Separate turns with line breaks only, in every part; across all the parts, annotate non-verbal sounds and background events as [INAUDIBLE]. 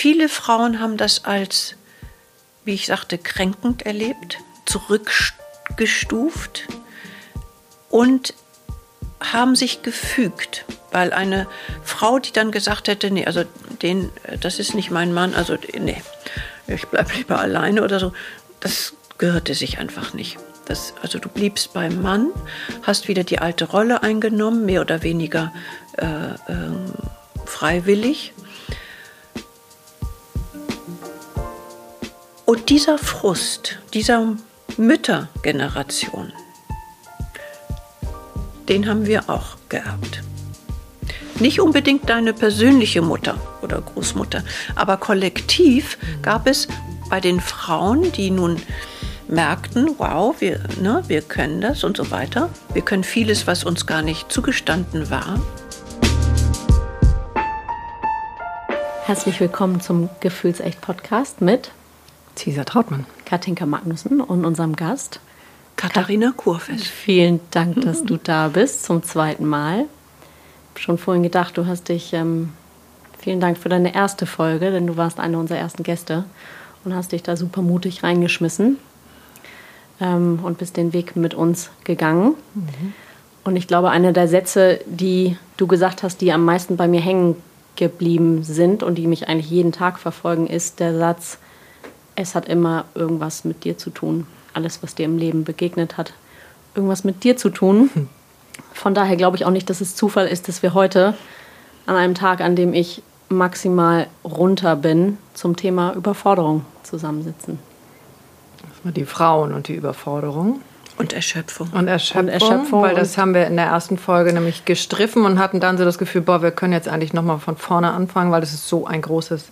viele Frauen haben das als, wie ich sagte, kränkend erlebt, zurückgestuft und haben sich gefügt, weil eine Frau, die dann gesagt hätte, nee, also den, das ist nicht mein Mann, also nee, ich bleibe lieber alleine oder so, das gehörte sich einfach nicht. Das, also du bliebst beim Mann, hast wieder die alte Rolle eingenommen, mehr oder weniger äh, äh, freiwillig. Und dieser Frust, dieser Müttergeneration, den haben wir auch geerbt. Nicht unbedingt deine persönliche Mutter oder Großmutter, aber kollektiv gab es bei den Frauen, die nun merkten, wow, wir, ne, wir können das und so weiter. Wir können vieles, was uns gar nicht zugestanden war.
Herzlich willkommen zum Gefühlsecht-Podcast mit
Cesar Trautmann,
Katinka Magnussen und unserem Gast
Katharina Kurfest.
Vielen Dank, dass du da bist zum zweiten Mal. Schon vorhin gedacht, du hast dich. Ähm, vielen Dank für deine erste Folge, denn du warst eine unserer ersten Gäste und hast dich da super mutig reingeschmissen ähm, und bist den Weg mit uns gegangen. Mhm. Und ich glaube, einer der Sätze, die du gesagt hast, die am meisten bei mir hängen geblieben sind und die mich eigentlich jeden Tag verfolgen, ist der Satz, es hat immer irgendwas mit dir zu tun alles, was dir im Leben begegnet hat, irgendwas mit dir zu tun. [LAUGHS] Von daher glaube ich auch nicht, dass es Zufall ist, dass wir heute an einem Tag, an dem ich maximal runter bin, zum Thema Überforderung zusammensitzen.
Das war die Frauen und die Überforderung.
Und Erschöpfung.
Und Erschöpfung, und Erschöpfung weil das haben wir in der ersten Folge nämlich gestriffen und hatten dann so das Gefühl, boah, wir können jetzt eigentlich nochmal von vorne anfangen, weil das ist so ein großes,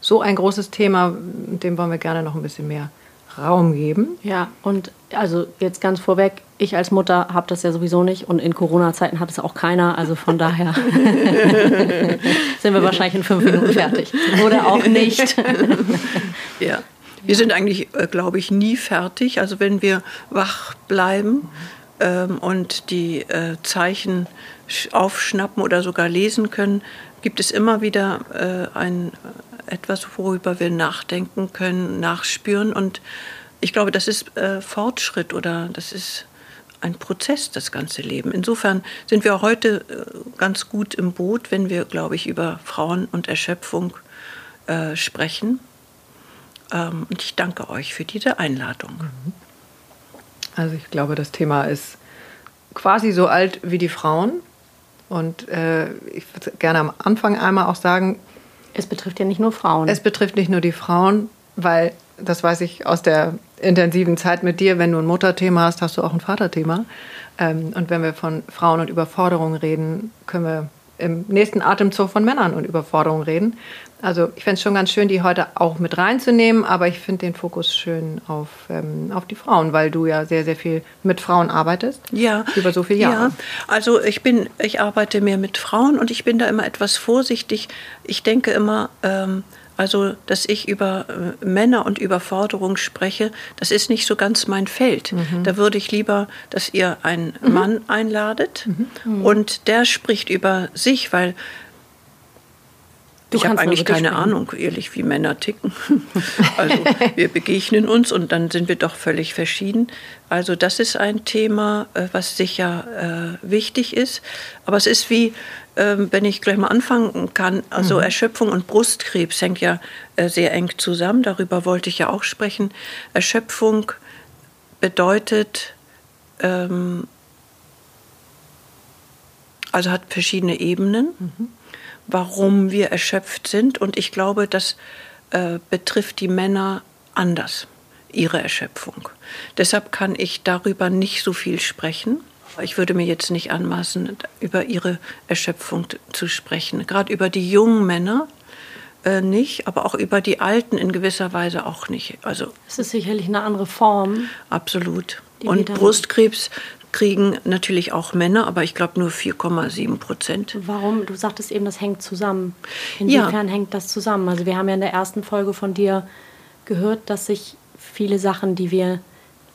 so ein großes Thema, dem wollen wir gerne noch ein bisschen mehr Raum geben.
Ja, und also jetzt ganz vorweg, ich als Mutter habe das ja sowieso nicht und in Corona-Zeiten hat es auch keiner. Also von daher [LAUGHS] sind wir wahrscheinlich in fünf Minuten fertig. Oder auch nicht. [LAUGHS]
ja. Wir sind eigentlich, äh, glaube ich, nie fertig. Also wenn wir wach bleiben ähm, und die äh, Zeichen aufschnappen oder sogar lesen können, gibt es immer wieder äh, ein etwas, worüber wir nachdenken können, nachspüren. Und ich glaube, das ist äh, Fortschritt oder das ist ein Prozess, das ganze Leben. Insofern sind wir heute äh, ganz gut im Boot, wenn wir, glaube ich, über Frauen und Erschöpfung äh, sprechen. Ähm, und ich danke euch für diese Einladung. Mhm.
Also ich glaube, das Thema ist quasi so alt wie die Frauen. Und äh, ich würde gerne am Anfang einmal auch sagen,
es betrifft ja nicht nur Frauen.
Es betrifft nicht nur die Frauen, weil, das weiß ich aus der intensiven Zeit mit dir, wenn du ein Mutterthema hast, hast du auch ein Vaterthema. Ähm, und wenn wir von Frauen und Überforderungen reden, können wir im nächsten Atemzug von Männern und Überforderungen reden. Also ich fände es schon ganz schön, die heute auch mit reinzunehmen, aber ich finde den Fokus schön auf, ähm, auf die Frauen, weil du ja sehr, sehr viel mit Frauen arbeitest.
Ja.
Über so viele Jahre. Ja,
also ich bin, ich arbeite mehr mit Frauen und ich bin da immer etwas vorsichtig. Ich denke immer, ähm, also, dass ich über äh, Männer und Überforderung spreche, das ist nicht so ganz mein Feld. Mhm. Da würde ich lieber, dass ihr einen mhm. Mann einladet mhm. und der spricht über sich, weil Du ich habe eigentlich keine sprechen. Ahnung, ehrlich, wie Männer ticken. [LAUGHS] Also wir begegnen uns und dann sind wir doch völlig verschieden. Also das ist ein Thema, äh, was sicher äh, wichtig ist. Aber es ist wie, ähm, wenn ich gleich mal anfangen kann, also mhm. Erschöpfung und Brustkrebs hängt ja äh, sehr eng zusammen. Darüber wollte ich ja auch sprechen. Erschöpfung bedeutet, ähm, also hat verschiedene Ebenen. Mhm warum wir erschöpft sind. Und ich glaube, das äh, betrifft die Männer anders, ihre Erschöpfung. Deshalb kann ich darüber nicht so viel sprechen. Ich würde mir jetzt nicht anmaßen, über ihre Erschöpfung zu sprechen. Gerade über die jungen Männer äh, nicht, aber auch über die Alten in gewisser Weise auch nicht. Also
es ist sicherlich eine andere Form.
Absolut. Und Brustkrebs kriegen natürlich auch Männer, aber ich glaube nur 4,7 Prozent.
Warum? Du sagtest eben, das hängt zusammen. Inwiefern ja. hängt das zusammen? Also wir haben ja in der ersten Folge von dir gehört, dass sich viele Sachen, die wir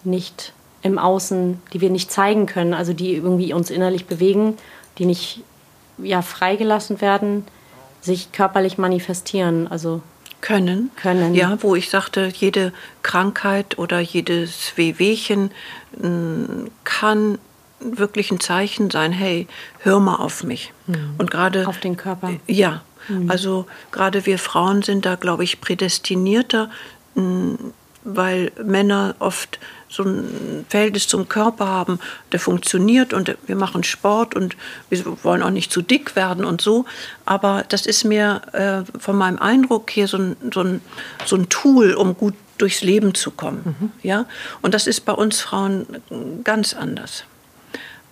nicht im Außen, die wir nicht zeigen können, also die irgendwie uns innerlich bewegen, die nicht ja, freigelassen werden, sich körperlich manifestieren. Also
können.
Können.
Ja, wo ich sagte, jede Krankheit oder jedes Wehwehchen kann wirklich ein Zeichen sein, hey, hör mal auf mich.
Mhm.
Und gerade
auf den Körper.
Ja, mhm. also gerade wir Frauen sind da, glaube ich, prädestinierter, weil Männer oft so ein Verhältnis zum Körper haben, der funktioniert und wir machen Sport und wir wollen auch nicht zu dick werden und so. Aber das ist mir äh, von meinem Eindruck hier so ein, so, ein, so ein Tool, um gut durchs Leben zu kommen. Mhm. Ja? Und das ist bei uns Frauen ganz anders.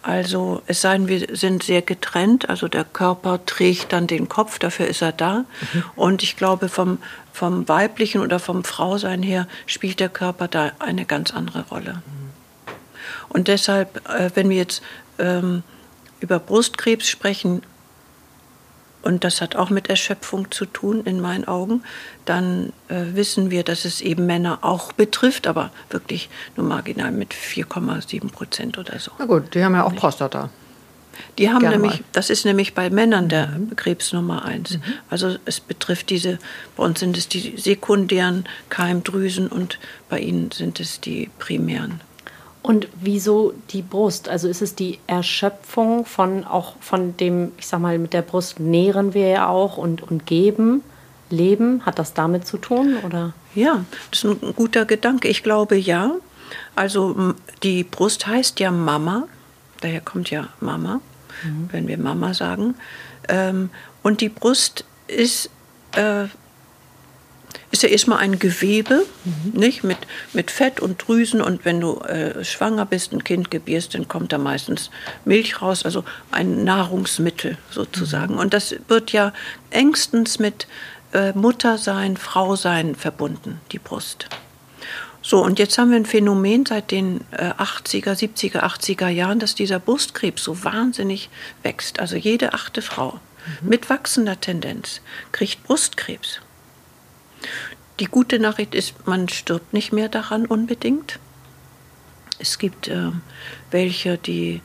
Also es sei denn, wir sind sehr getrennt, also der Körper trägt dann den Kopf, dafür ist er da. Mhm. Und ich glaube, vom, vom weiblichen oder vom Frausein her spielt der Körper da eine ganz andere Rolle. Und deshalb, äh, wenn wir jetzt ähm, über Brustkrebs sprechen, und das hat auch mit Erschöpfung zu tun in meinen Augen, dann äh, wissen wir, dass es eben Männer auch betrifft, aber wirklich nur marginal mit 4,7 Prozent oder so.
Na gut, die haben ja auch Prostata.
Die haben Gerne nämlich, mal. das ist nämlich bei Männern der mhm. Krebs Nummer eins. Mhm. Also es betrifft diese, bei uns sind es die sekundären Keimdrüsen und bei ihnen sind es die primären.
Und wieso die Brust? Also ist es die Erschöpfung von auch von dem, ich sag mal, mit der Brust nähren wir ja auch und, und geben, leben. Hat das damit zu tun? Oder?
Ja, das ist ein guter Gedanke. Ich glaube ja. Also die Brust heißt ja Mama, daher kommt ja Mama, mhm. wenn wir Mama sagen. Ähm, und die Brust ist äh, ist ja erstmal ein Gewebe, mhm. nicht? Mit, mit Fett und Drüsen. Und wenn du äh, schwanger bist, ein Kind gebierst, dann kommt da meistens Milch raus, also ein Nahrungsmittel sozusagen. Mhm. Und das wird ja engstens mit äh, Muttersein, Frausein verbunden, die Brust. So, und jetzt haben wir ein Phänomen seit den äh, 80er, 70er, 80er Jahren, dass dieser Brustkrebs so wahnsinnig wächst. Also jede achte Frau mhm. mit wachsender Tendenz kriegt Brustkrebs. Die gute Nachricht ist, man stirbt nicht mehr daran unbedingt. Es gibt äh, welche, die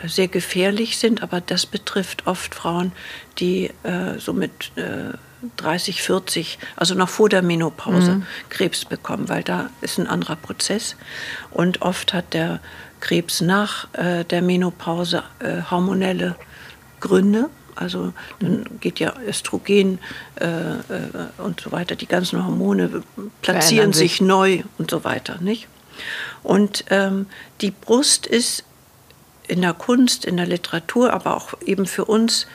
äh, sehr gefährlich sind, aber das betrifft oft Frauen, die äh, so mit äh, 30, 40, also noch vor der Menopause, mhm. Krebs bekommen, weil da ist ein anderer Prozess. Und oft hat der Krebs nach äh, der Menopause äh, hormonelle Gründe. Also dann geht ja Östrogen äh, äh, und so weiter, die ganzen Hormone platzieren sich. sich. neu und so weiter, nicht? Und ähm, die Brust ist in der Kunst, in der Literatur, aber auch eben für uns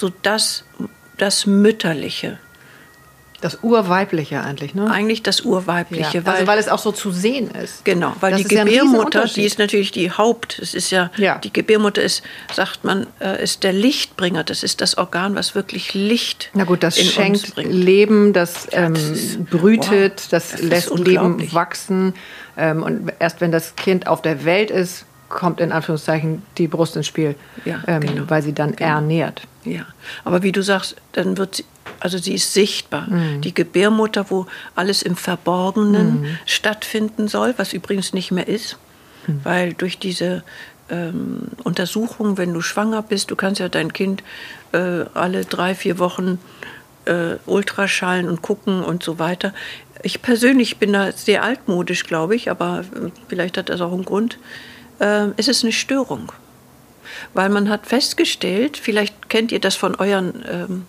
so das, das Mütterliche,
das Urweibliche eigentlich, ne?
Eigentlich das Urweibliche.
Ja, weil, also weil es auch so zu sehen ist.
Genau, weil das die Gebärmutter, ja die ist natürlich die Haupt, es ist ja, ja, die Gebärmutter ist, sagt man, äh, ist der Lichtbringer. Das ist das Organ, was wirklich Licht
Na gut, das schenkt Leben, das, ähm, das ist, brütet, wow, das, das lässt Leben wachsen. Ähm, und erst wenn das Kind auf der Welt ist, kommt in Anführungszeichen die Brust ins Spiel, ja, ähm, genau. weil sie dann genau. ernährt.
Ja, aber wie du sagst, dann wird sie, also sie ist sichtbar. Mhm. Die Gebärmutter, wo alles im Verborgenen mhm. stattfinden soll, was übrigens nicht mehr ist, mhm. weil durch diese ähm, Untersuchung, wenn du schwanger bist, du kannst ja dein Kind äh, alle drei, vier Wochen äh, Ultraschallen und gucken und so weiter. Ich persönlich bin da sehr altmodisch, glaube ich, aber äh, vielleicht hat das auch einen Grund. Äh, es ist eine Störung. Weil man hat festgestellt, vielleicht kennt ihr das von euren ähm,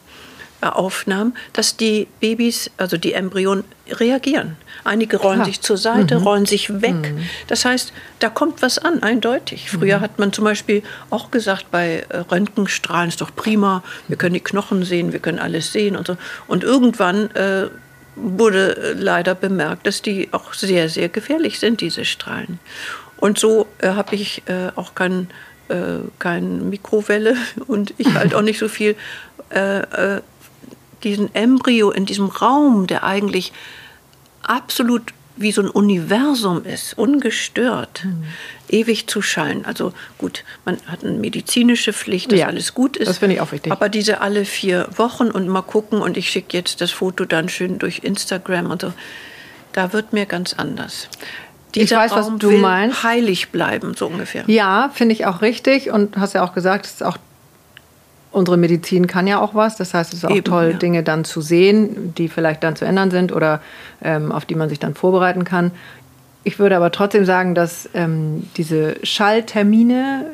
Aufnahmen, dass die Babys, also die Embryonen, reagieren. Einige rollen Klar. sich zur Seite, mhm. rollen sich weg. Mhm. Das heißt, da kommt was an, eindeutig. Früher mhm. hat man zum Beispiel auch gesagt, bei äh, Röntgenstrahlen ist doch prima, wir können die Knochen sehen, wir können alles sehen und so. Und irgendwann äh, wurde leider bemerkt, dass die auch sehr, sehr gefährlich sind, diese Strahlen. Und so äh, habe ich äh, auch kein, äh, kein Mikrowelle [LAUGHS] und ich halt auch nicht so viel äh, äh, diesen Embryo in diesem Raum, der eigentlich absolut wie so ein Universum ist, ungestört, mhm. ewig zu schallen. Also gut, man hat eine medizinische Pflicht, dass ja, alles gut ist.
Das finde ich auch wichtig.
Aber diese alle vier Wochen und mal gucken und ich schicke jetzt das Foto dann schön durch Instagram und so, da wird mir ganz anders.
Ich weiß, Raum was du meinst.
Heilig bleiben, so ungefähr.
Ja, finde ich auch richtig und hast ja auch gesagt, es ist auch unsere Medizin kann ja auch was. Das heißt, es ist auch Eben, toll, ja. Dinge dann zu sehen, die vielleicht dann zu ändern sind oder ähm, auf die man sich dann vorbereiten kann. Ich würde aber trotzdem sagen, dass ähm, diese Schalltermine,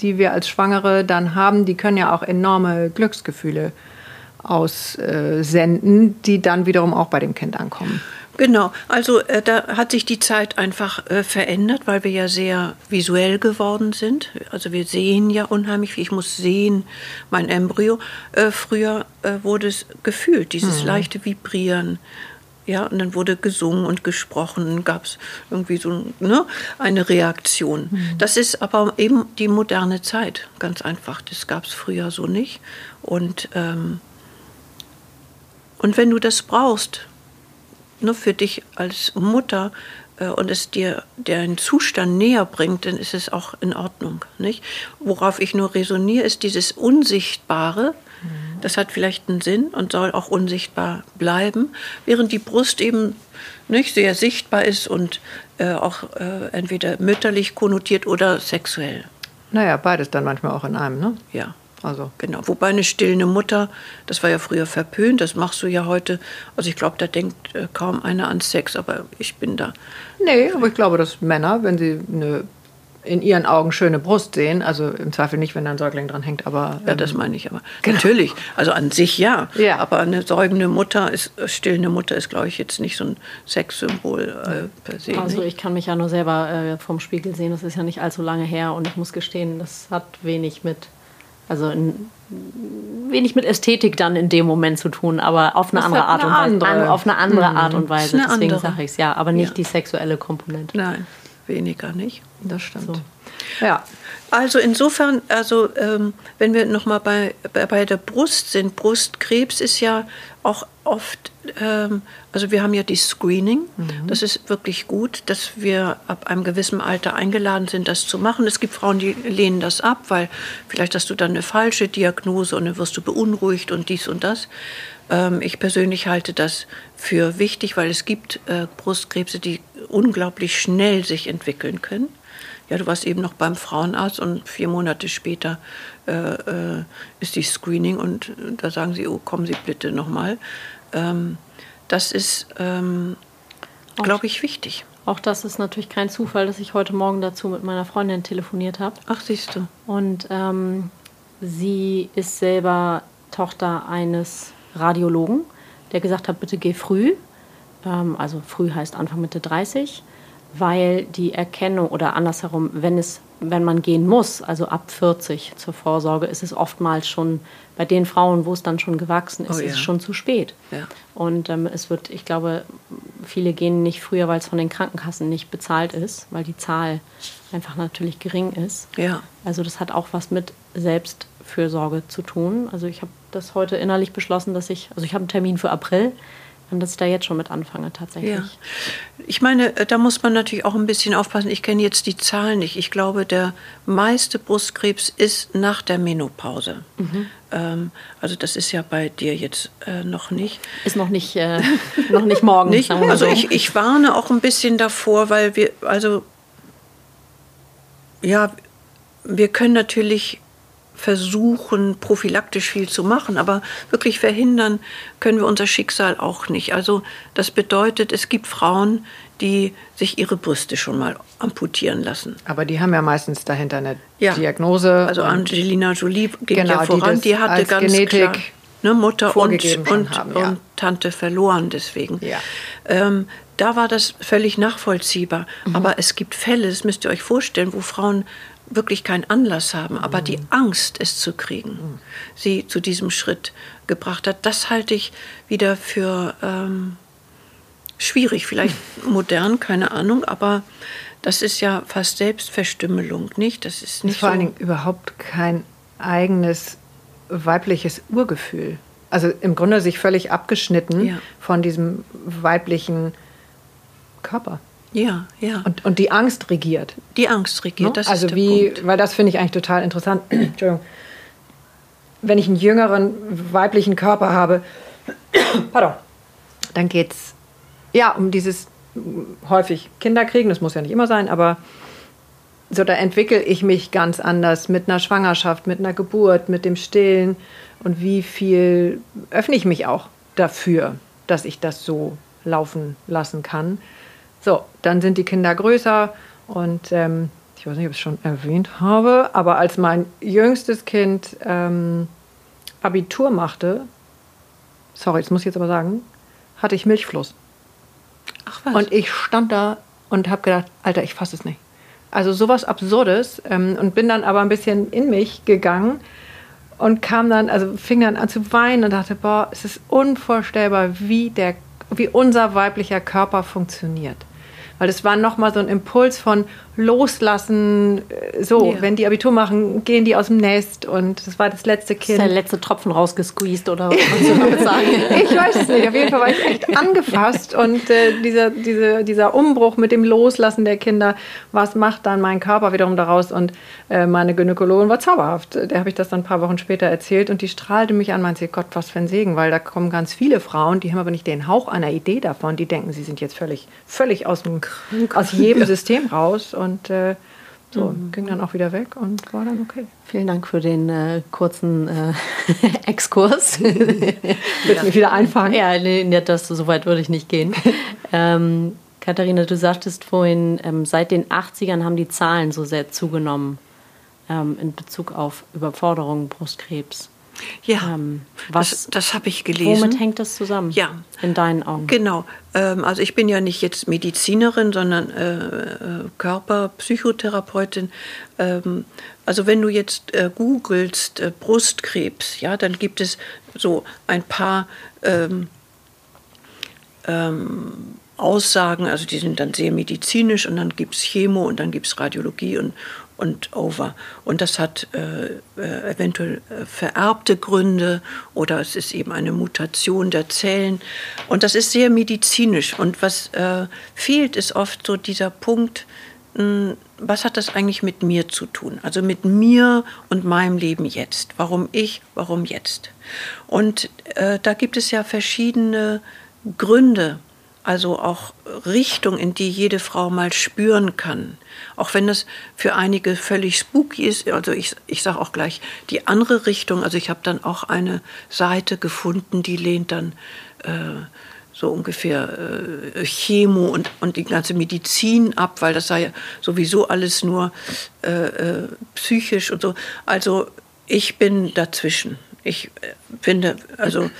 die wir als Schwangere dann haben, die können ja auch enorme Glücksgefühle aussenden, die dann wiederum auch bei dem Kind ankommen.
Genau, also äh, da hat sich die Zeit einfach äh, verändert, weil wir ja sehr visuell geworden sind. Also wir sehen ja unheimlich viel. Ich muss sehen, mein Embryo. Äh, früher äh, wurde es gefühlt, dieses mhm. leichte Vibrieren. Ja, und dann wurde gesungen und gesprochen, gab es irgendwie so ne, eine Reaktion. Mhm. Das ist aber eben die moderne Zeit, ganz einfach. Das gab es früher so nicht. Und, ähm, und wenn du das brauchst, nur für dich als Mutter äh, und es dir den Zustand näher bringt, dann ist es auch in Ordnung. Nicht? Worauf ich nur resoniere, ist dieses Unsichtbare. Mhm. Das hat vielleicht einen Sinn und soll auch unsichtbar bleiben, während die Brust eben nicht sehr sichtbar ist und äh, auch äh, entweder mütterlich konnotiert oder sexuell.
Naja, beides dann manchmal auch in einem, ne?
Ja. Also genau. Wobei eine stillende Mutter, das war ja früher verpönt, das machst du ja heute. Also ich glaube, da denkt äh, kaum einer an Sex, aber ich bin da.
Nee, aber ich glaube, dass Männer, wenn sie eine in ihren Augen schöne Brust sehen. Also im Zweifel nicht, wenn da ein Säugling dran hängt, aber.
Ähm, ja, das meine ich aber. Genau. Natürlich. Also an sich ja. ja. Aber eine säugende Mutter ist, äh, stillende Mutter ist, glaube ich, jetzt nicht so ein Sexsymbol äh, per se.
Also ich kann mich ja nur selber äh, vom Spiegel sehen. Das ist ja nicht allzu lange her und ich muss gestehen, das hat wenig mit also in, wenig mit Ästhetik dann in dem Moment zu tun, aber auf eine andere Art eine und Weise. An, auf eine andere mhm. Art und Weise. Deswegen sage ich es ja, aber nicht ja. die sexuelle Komponente.
Nein, weniger nicht. Das stimmt. So.
Ja.
Also insofern, also ähm, wenn wir nochmal bei, bei, bei der Brust sind, Brustkrebs ist ja auch oft, ähm, also wir haben ja die Screening, mhm. das ist wirklich gut, dass wir ab einem gewissen Alter eingeladen sind, das zu machen. Es gibt Frauen, die lehnen das ab, weil vielleicht hast du dann eine falsche Diagnose und dann wirst du beunruhigt und dies und das. Ähm, ich persönlich halte das für wichtig, weil es gibt äh, Brustkrebse, die unglaublich schnell sich entwickeln können ja, du warst eben noch beim Frauenarzt und vier Monate später äh, äh, ist die Screening und da sagen sie, oh, kommen Sie bitte nochmal. Ähm, das ist, ähm, glaube ich, wichtig.
Auch das ist natürlich kein Zufall, dass ich heute Morgen dazu mit meiner Freundin telefoniert habe.
Ach, siehst du.
Und ähm, sie ist selber Tochter eines Radiologen, der gesagt hat, bitte geh früh. Ähm, also früh heißt Anfang Mitte 30 weil die Erkennung oder andersherum, wenn, es, wenn man gehen muss, also ab 40 zur Vorsorge, ist es oftmals schon bei den Frauen, wo es dann schon gewachsen ist, oh, ja. ist es schon zu spät.
Ja.
Und ähm, es wird, ich glaube, viele gehen nicht früher, weil es von den Krankenkassen nicht bezahlt ist, weil die Zahl einfach natürlich gering ist.
Ja.
Also das hat auch was mit Selbstfürsorge zu tun. Also ich habe das heute innerlich beschlossen, dass ich, also ich habe einen Termin für April, und dass ich da jetzt schon mit anfange tatsächlich. Ja.
Ich meine, äh, da muss man natürlich auch ein bisschen aufpassen. Ich kenne jetzt die Zahlen nicht. Ich glaube, der meiste Brustkrebs ist nach der Menopause. Mhm. Ähm, also das ist ja bei dir jetzt äh, noch nicht.
Ist noch nicht, äh, [LAUGHS] noch nicht morgen.
nicht? Also ich, ich warne auch ein bisschen davor, weil wir, also ja, wir können natürlich versuchen, prophylaktisch viel zu machen, aber wirklich verhindern können wir unser Schicksal auch nicht. Also das bedeutet, es gibt Frauen, die sich ihre Brüste schon mal amputieren lassen.
Aber die haben ja meistens dahinter eine ja. Diagnose.
Also Angelina Jolie ging genau, ja voran, die, die hatte ganz Genetik klar ne, Mutter und, und, haben, ja. und, Tante verloren deswegen.
Ja.
Ähm, da war das völlig nachvollziehbar. Mhm. Aber es gibt Fälle, das müsst ihr euch vorstellen, wo Frauen wirklich keinen Anlass haben, aber die mhm. Angst, es zu kriegen, mhm. sie zu diesem Schritt gebracht hat, das halte ich wieder für ähm, schwierig, vielleicht [LAUGHS] modern, keine Ahnung, aber das ist ja fast Selbstverstümmelung, nicht? Das ist nicht
vor so allen Dingen überhaupt kein eigenes weibliches Urgefühl. Also im Grunde sich völlig abgeschnitten ja. von diesem weiblichen Körper.
Ja, ja.
Und, und die Angst regiert.
Die Angst regiert, no? das
also ist der wie, Punkt. Weil das finde ich eigentlich total interessant. [CLEARS THROAT] Entschuldigung. Wenn ich einen jüngeren weiblichen Körper habe, [CLEARS THROAT] pardon, dann geht es ja um dieses häufig Kinder kriegen, das muss ja nicht immer sein, aber so, da entwickle ich mich ganz anders mit einer Schwangerschaft, mit einer Geburt, mit dem Stillen und wie viel öffne ich mich auch dafür, dass ich das so laufen lassen kann. So, dann sind die Kinder größer und ähm, ich weiß nicht, ob ich es schon erwähnt habe, aber als mein jüngstes Kind ähm, Abitur machte, sorry, das muss ich jetzt aber sagen, hatte ich Milchfluss. Ach was. Und ich stand da und habe gedacht, Alter, ich fasse es nicht. Also sowas Absurdes ähm, und bin dann aber ein bisschen in mich gegangen und kam dann, also fing dann an zu weinen und dachte, boah, es ist unvorstellbar, wie der, wie unser weiblicher Körper funktioniert. Weil es war nochmal so ein Impuls von Loslassen. Äh, so, ja. wenn die Abitur machen, gehen die aus dem Nest und das war das letzte Kind. Ist
der letzte Tropfen rausgesqueezed oder was [LAUGHS] du damit sagen?
ich weiß es nicht. Auf jeden Fall war ich echt angefasst und äh, dieser, diese, dieser Umbruch mit dem Loslassen der Kinder, was macht dann mein Körper wiederum daraus? Und äh, meine Gynäkologin war zauberhaft. Der habe ich das dann ein paar Wochen später erzählt und die strahlte mich an, meinte, Gott, was für ein Segen, weil da kommen ganz viele Frauen, die haben aber nicht den Hauch einer Idee davon. Die denken, sie sind jetzt völlig, völlig aus, dem, aus jedem System raus und äh, so, mhm. ging dann auch wieder weg und war dann okay.
Vielen Dank für den äh, kurzen äh, [LAUGHS] Exkurs. [LAUGHS]
Willst mich wieder einfangen?
Ja, nee, das, so weit würde ich nicht gehen. [LAUGHS] ähm, Katharina, du sagtest vorhin, ähm, seit den 80ern haben die Zahlen so sehr zugenommen ähm, in Bezug auf Überforderung, Brustkrebs.
Ja, ähm, was, das, das habe ich gelesen.
Womit hängt das zusammen?
Ja.
In deinen Augen?
Genau. Ähm, also ich bin ja nicht jetzt Medizinerin, sondern äh, äh, Körperpsychotherapeutin. Ähm, also wenn du jetzt äh, googelst äh, Brustkrebs, ja, dann gibt es so ein paar ähm, ähm, Aussagen, also die sind dann sehr medizinisch und dann gibt es Chemo und dann gibt es Radiologie und, und over. Und das hat äh, äh, eventuell äh, vererbte Gründe oder es ist eben eine Mutation der Zellen. Und das ist sehr medizinisch. Und was äh, fehlt, ist oft so dieser Punkt, mh, hm, was hat das eigentlich mit mir zu tun? Also mit mir und meinem Leben jetzt. Warum ich, warum jetzt? Und äh, da gibt es ja verschiedene Gründe, also auch Richtung, in die jede Frau mal spüren kann. Auch wenn das für einige völlig spooky ist. Also ich, ich sage auch gleich die andere Richtung. Also ich habe dann auch eine Seite gefunden, die lehnt dann äh, so ungefähr äh, Chemo und, und die ganze Medizin ab, weil das sei ja sowieso alles nur äh, äh psychisch und so. Also ich bin dazwischen. Ich äh, finde, also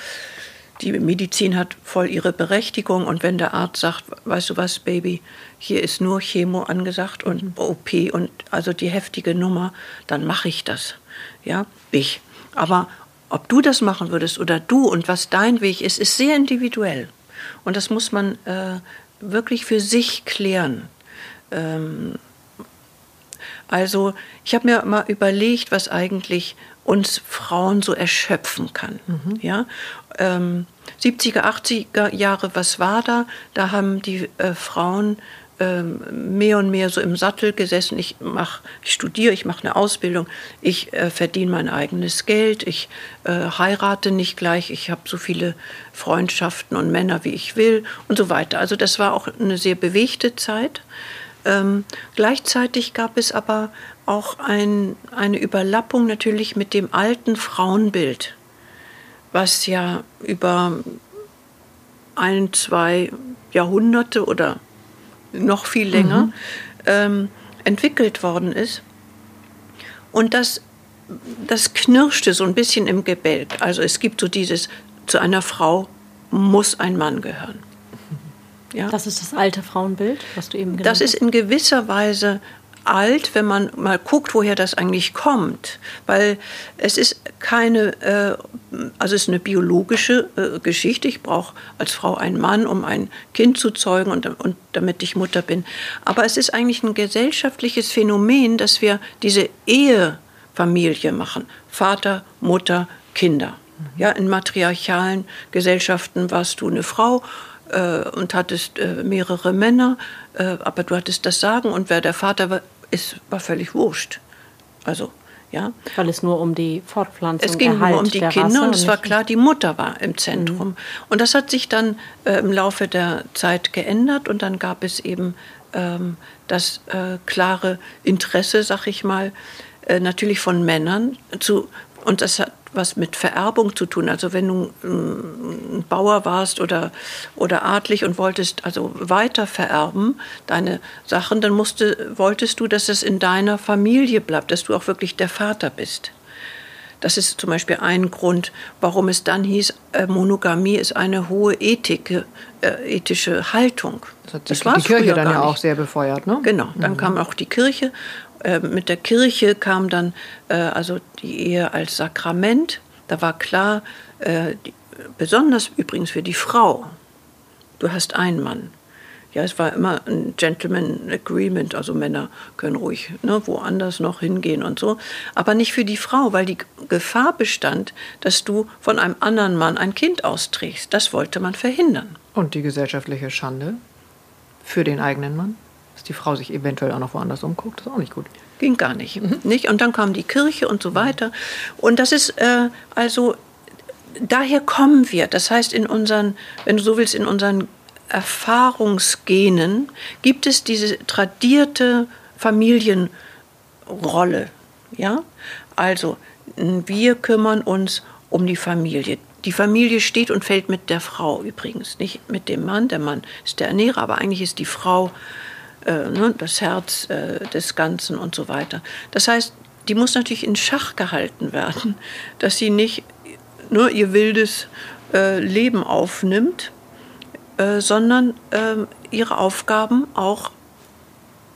die Medizin hat voll ihre Berechtigung und wenn der Arzt sagt, weißt du was, Baby, hier ist nur Chemo angesagt und mhm. OP und also die heftige Nummer, dann mache ich das. Ja, ich. Aber ob du das machen würdest oder du und was dein Weg ist, ist sehr individuell. Und das muss man äh, wirklich für sich klären. Ähm, also ich habe mir mal überlegt, was eigentlich uns Frauen so erschöpfen kann. Mhm. Ja? Ähm, 70er, 80er Jahre, was war da? Da haben die äh, Frauen ähm, mehr und mehr so im Sattel gesessen. Ich mach, ich studiere, ich mache eine Ausbildung, ich äh, verdiene mein eigenes Geld, ich äh, heirate nicht gleich, ich habe so viele Freundschaften und Männer, wie ich will und so weiter. Also das war auch eine sehr bewegte Zeit. Ähm, gleichzeitig gab es aber auch ein, eine Überlappung natürlich mit dem alten Frauenbild, was ja über ein, zwei Jahrhunderte oder noch viel länger mhm. ähm, entwickelt worden ist. Und das, das knirschte so ein bisschen im Gebälk. Also es gibt so dieses, zu einer Frau muss ein Mann gehören.
Ja? Das ist das alte Frauenbild, was du eben
genannt hast. Das ist in gewisser Weise alt, wenn man mal guckt, woher das eigentlich kommt. Weil es ist keine, äh, also es ist eine biologische äh, Geschichte. Ich brauche als Frau einen Mann, um ein Kind zu zeugen und, und damit ich Mutter bin. Aber es ist eigentlich ein gesellschaftliches Phänomen, dass wir diese Ehefamilie machen. Vater, Mutter, Kinder. Ja, in matriarchalen Gesellschaften warst du eine Frau äh, und hattest äh, mehrere Männer, äh, aber du hattest das Sagen und wer der Vater war, ist, war völlig wurscht. Also, ja.
Weil es nur um die Fortpflanzung
Es ging
Erhalt
nur um die Kinder und es war klar, die Mutter war im Zentrum. Mhm. Und das hat sich dann äh, im Laufe der Zeit geändert und dann gab es eben ähm, das äh, klare Interesse, sag ich mal, äh, natürlich von Männern zu, und das hat was mit Vererbung zu tun. Also wenn du ein Bauer warst oder, oder adlig und wolltest also weiter vererben, deine Sachen, dann musste, wolltest du, dass es in deiner Familie bleibt, dass du auch wirklich der Vater bist. Das ist zum Beispiel ein Grund, warum es dann hieß, äh, Monogamie ist eine hohe Ethik, äh, ethische Haltung.
Das hat das war die Kirche dann ja auch sehr befeuert, ne?
Genau, dann mhm. kam auch die Kirche. Äh, mit der Kirche kam dann äh, also die Ehe als Sakrament. Da war klar, äh, die, besonders übrigens für die Frau, du hast einen Mann ja, es war immer ein Gentleman Agreement, also Männer können ruhig ne, woanders noch hingehen und so, aber nicht für die Frau, weil die Gefahr bestand, dass du von einem anderen Mann ein Kind austrägst. Das wollte man verhindern.
Und die gesellschaftliche Schande für den eigenen Mann, dass die Frau sich eventuell auch noch woanders umguckt, ist auch nicht gut.
Ging gar nicht, mhm. nicht. Und dann kam die Kirche und so weiter. Und das ist äh, also daher kommen wir. Das heißt, in unseren, wenn du so willst, in unseren Erfahrungsgenen gibt es diese tradierte Familienrolle. Ja? Also, wir kümmern uns um die Familie. Die Familie steht und fällt mit der Frau übrigens, nicht mit dem Mann. Der Mann ist der Ernährer, aber eigentlich ist die Frau das Herz äh, des Ganzen und so weiter. Das heißt, die muss natürlich in Schach gehalten werden, dass sie nicht nur ihr wildes äh, Leben aufnimmt, äh, sondern äh, ihre Aufgaben auch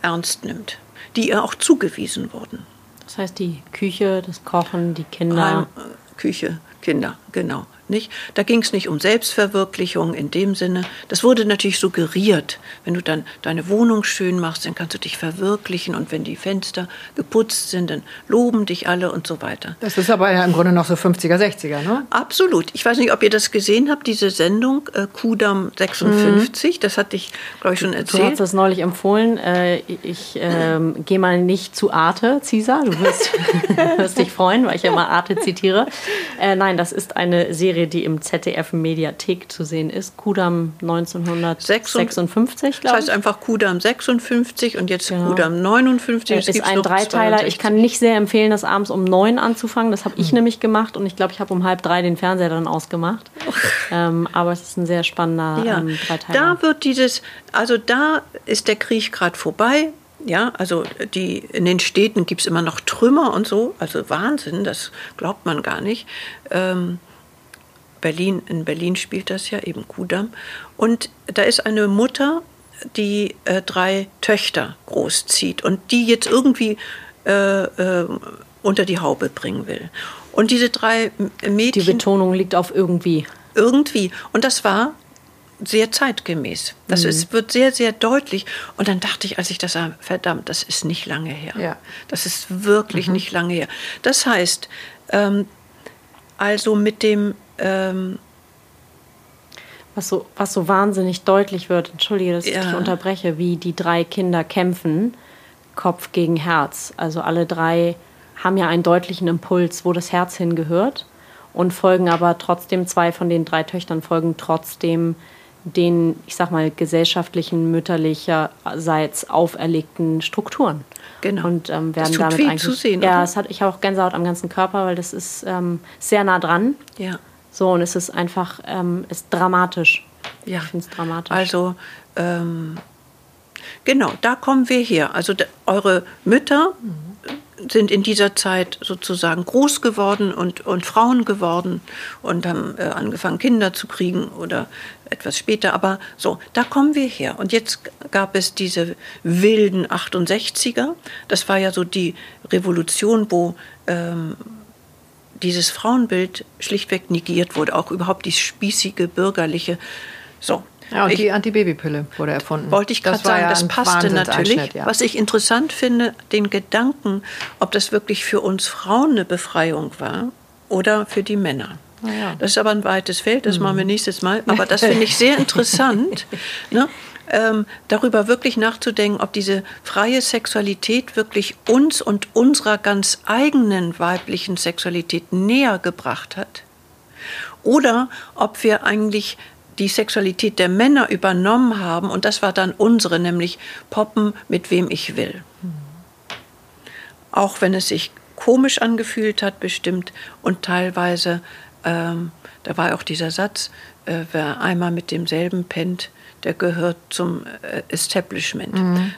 ernst nimmt, die ihr auch zugewiesen wurden.
Das heißt, die Küche, das Kochen, die Kinder.
Äh, Küche, Kinder, genau. Nicht? Da ging es nicht um Selbstverwirklichung in dem Sinne. Das wurde natürlich suggeriert. Wenn du dann deine Wohnung schön machst, dann kannst du dich verwirklichen. Und wenn die Fenster geputzt sind, dann loben dich alle und so weiter.
Das ist aber ja im Grunde noch so 50er, 60er, ne?
Absolut. Ich weiß nicht, ob ihr das gesehen habt, diese Sendung äh, Kudam 56. Mhm. Das hatte ich, glaube ich, schon erzählt.
Du hast das neulich empfohlen. Äh, ich äh, gehe mal nicht zu Arte, Cisa. Du wirst, [LAUGHS] wirst dich freuen, weil ich ja mal Arte zitiere. Äh, nein, das ist eine Serie Serie, die im ZDF Mediathek zu sehen ist. Kudam 1956,
glaube ich. Das heißt einfach Kudam 56 und jetzt genau. Kudam 59.
Es ist ein Dreiteiler. 62. Ich kann nicht sehr empfehlen, das abends um neun anzufangen. Das habe ich mhm. nämlich gemacht und ich glaube, ich habe um halb drei den Fernseher dann ausgemacht. ähm, aber es ist ein sehr spannender ja. ähm, Dreiteiler.
Da wird dieses, also da ist der Krieg gerade vorbei. Ja, also die, in den Städten gibt es immer noch Trümmer und so. Also Wahnsinn, das glaubt man gar nicht. Ähm, Berlin, in Berlin spielt das ja eben Kudamm. Und da ist eine Mutter, die äh, drei Töchter großzieht und die jetzt irgendwie äh, äh, unter die Haube bringen will. Und diese drei Mädchen.
Die Betonung liegt auf irgendwie.
Irgendwie. Und das war sehr zeitgemäß. Das mhm. ist, wird sehr, sehr deutlich. Und dann dachte ich, als ich das sah, verdammt, das ist nicht lange her. Ja. Das ist wirklich mhm. nicht lange her. Das heißt, ähm, also mit dem ähm,
was so, was so wahnsinnig deutlich wird, entschuldige, dass ja. ich dich unterbreche, wie die drei Kinder kämpfen, Kopf gegen Herz. Also alle drei haben ja einen deutlichen Impuls, wo das Herz hingehört und folgen aber trotzdem, zwei von den drei Töchtern folgen trotzdem den, ich sag mal, gesellschaftlichen, mütterlicherseits auferlegten Strukturen.
Genau.
Und ähm, werden das tut damit eigentlich.
Zu sehen,
ja, es hat, ich habe auch Gänsehaut am ganzen Körper, weil das ist ähm, sehr nah dran.
Ja.
So, und es ist einfach, ähm, ist dramatisch.
Ja. Ich finde es dramatisch. Also, ähm, genau, da kommen wir her. Also, eure Mütter mhm. sind in dieser Zeit sozusagen groß geworden und, und Frauen geworden und haben äh, angefangen, Kinder zu kriegen oder etwas später. Aber so, da kommen wir her. Und jetzt gab es diese wilden 68er. Das war ja so die Revolution, wo. Ähm, dieses Frauenbild schlichtweg negiert wurde, auch überhaupt die spießige bürgerliche. So.
Ja, und ich, die Antibabypille wurde erfunden.
Wollte ich gerade sagen, ja das passte natürlich. Ja. Was ich interessant finde, den Gedanken, ob das wirklich für uns Frauen eine Befreiung war oder für die Männer. Ja. Das ist aber ein weites Feld, das mhm. machen wir nächstes Mal. Aber das finde ich sehr [LAUGHS] interessant. ne? Ähm, darüber wirklich nachzudenken, ob diese freie Sexualität wirklich uns und unserer ganz eigenen weiblichen Sexualität näher gebracht hat. Oder ob wir eigentlich die Sexualität der Männer übernommen haben und das war dann unsere, nämlich Poppen mit wem ich will. Auch wenn es sich komisch angefühlt hat, bestimmt und teilweise, ähm, da war auch dieser Satz, äh, wer einmal mit demselben pennt, der gehört zum äh, Establishment. Mhm.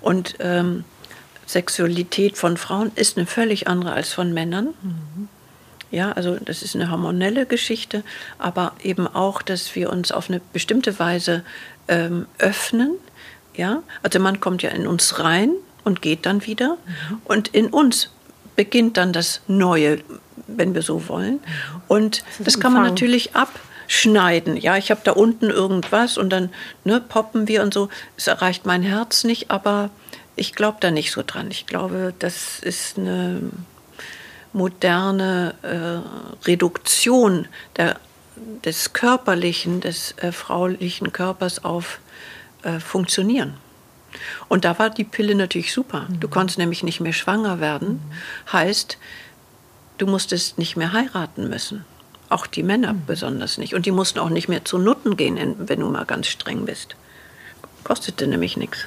Und ähm, Sexualität von Frauen ist eine völlig andere als von Männern. Mhm. Ja, also das ist eine hormonelle Geschichte, aber eben auch, dass wir uns auf eine bestimmte Weise ähm, öffnen. Ja, also man kommt ja in uns rein und geht dann wieder mhm. und in uns beginnt dann das Neue, wenn wir so wollen. Und das, das kann man natürlich abschneiden. Ja, ich habe da unten irgendwas und dann ne, poppen wir und so. Es erreicht mein Herz nicht, aber ich glaube da nicht so dran. Ich glaube, das ist eine moderne äh, Reduktion der, des körperlichen, des äh, fraulichen Körpers auf äh, Funktionieren. Und da war die Pille natürlich super. Mhm. Du konntest nämlich nicht mehr schwanger werden. Mhm. Heißt, du musstest nicht mehr heiraten müssen. Auch die Männer besonders nicht. Und die mussten auch nicht mehr zu Nutten gehen, wenn du mal ganz streng bist. Kostete nämlich nichts.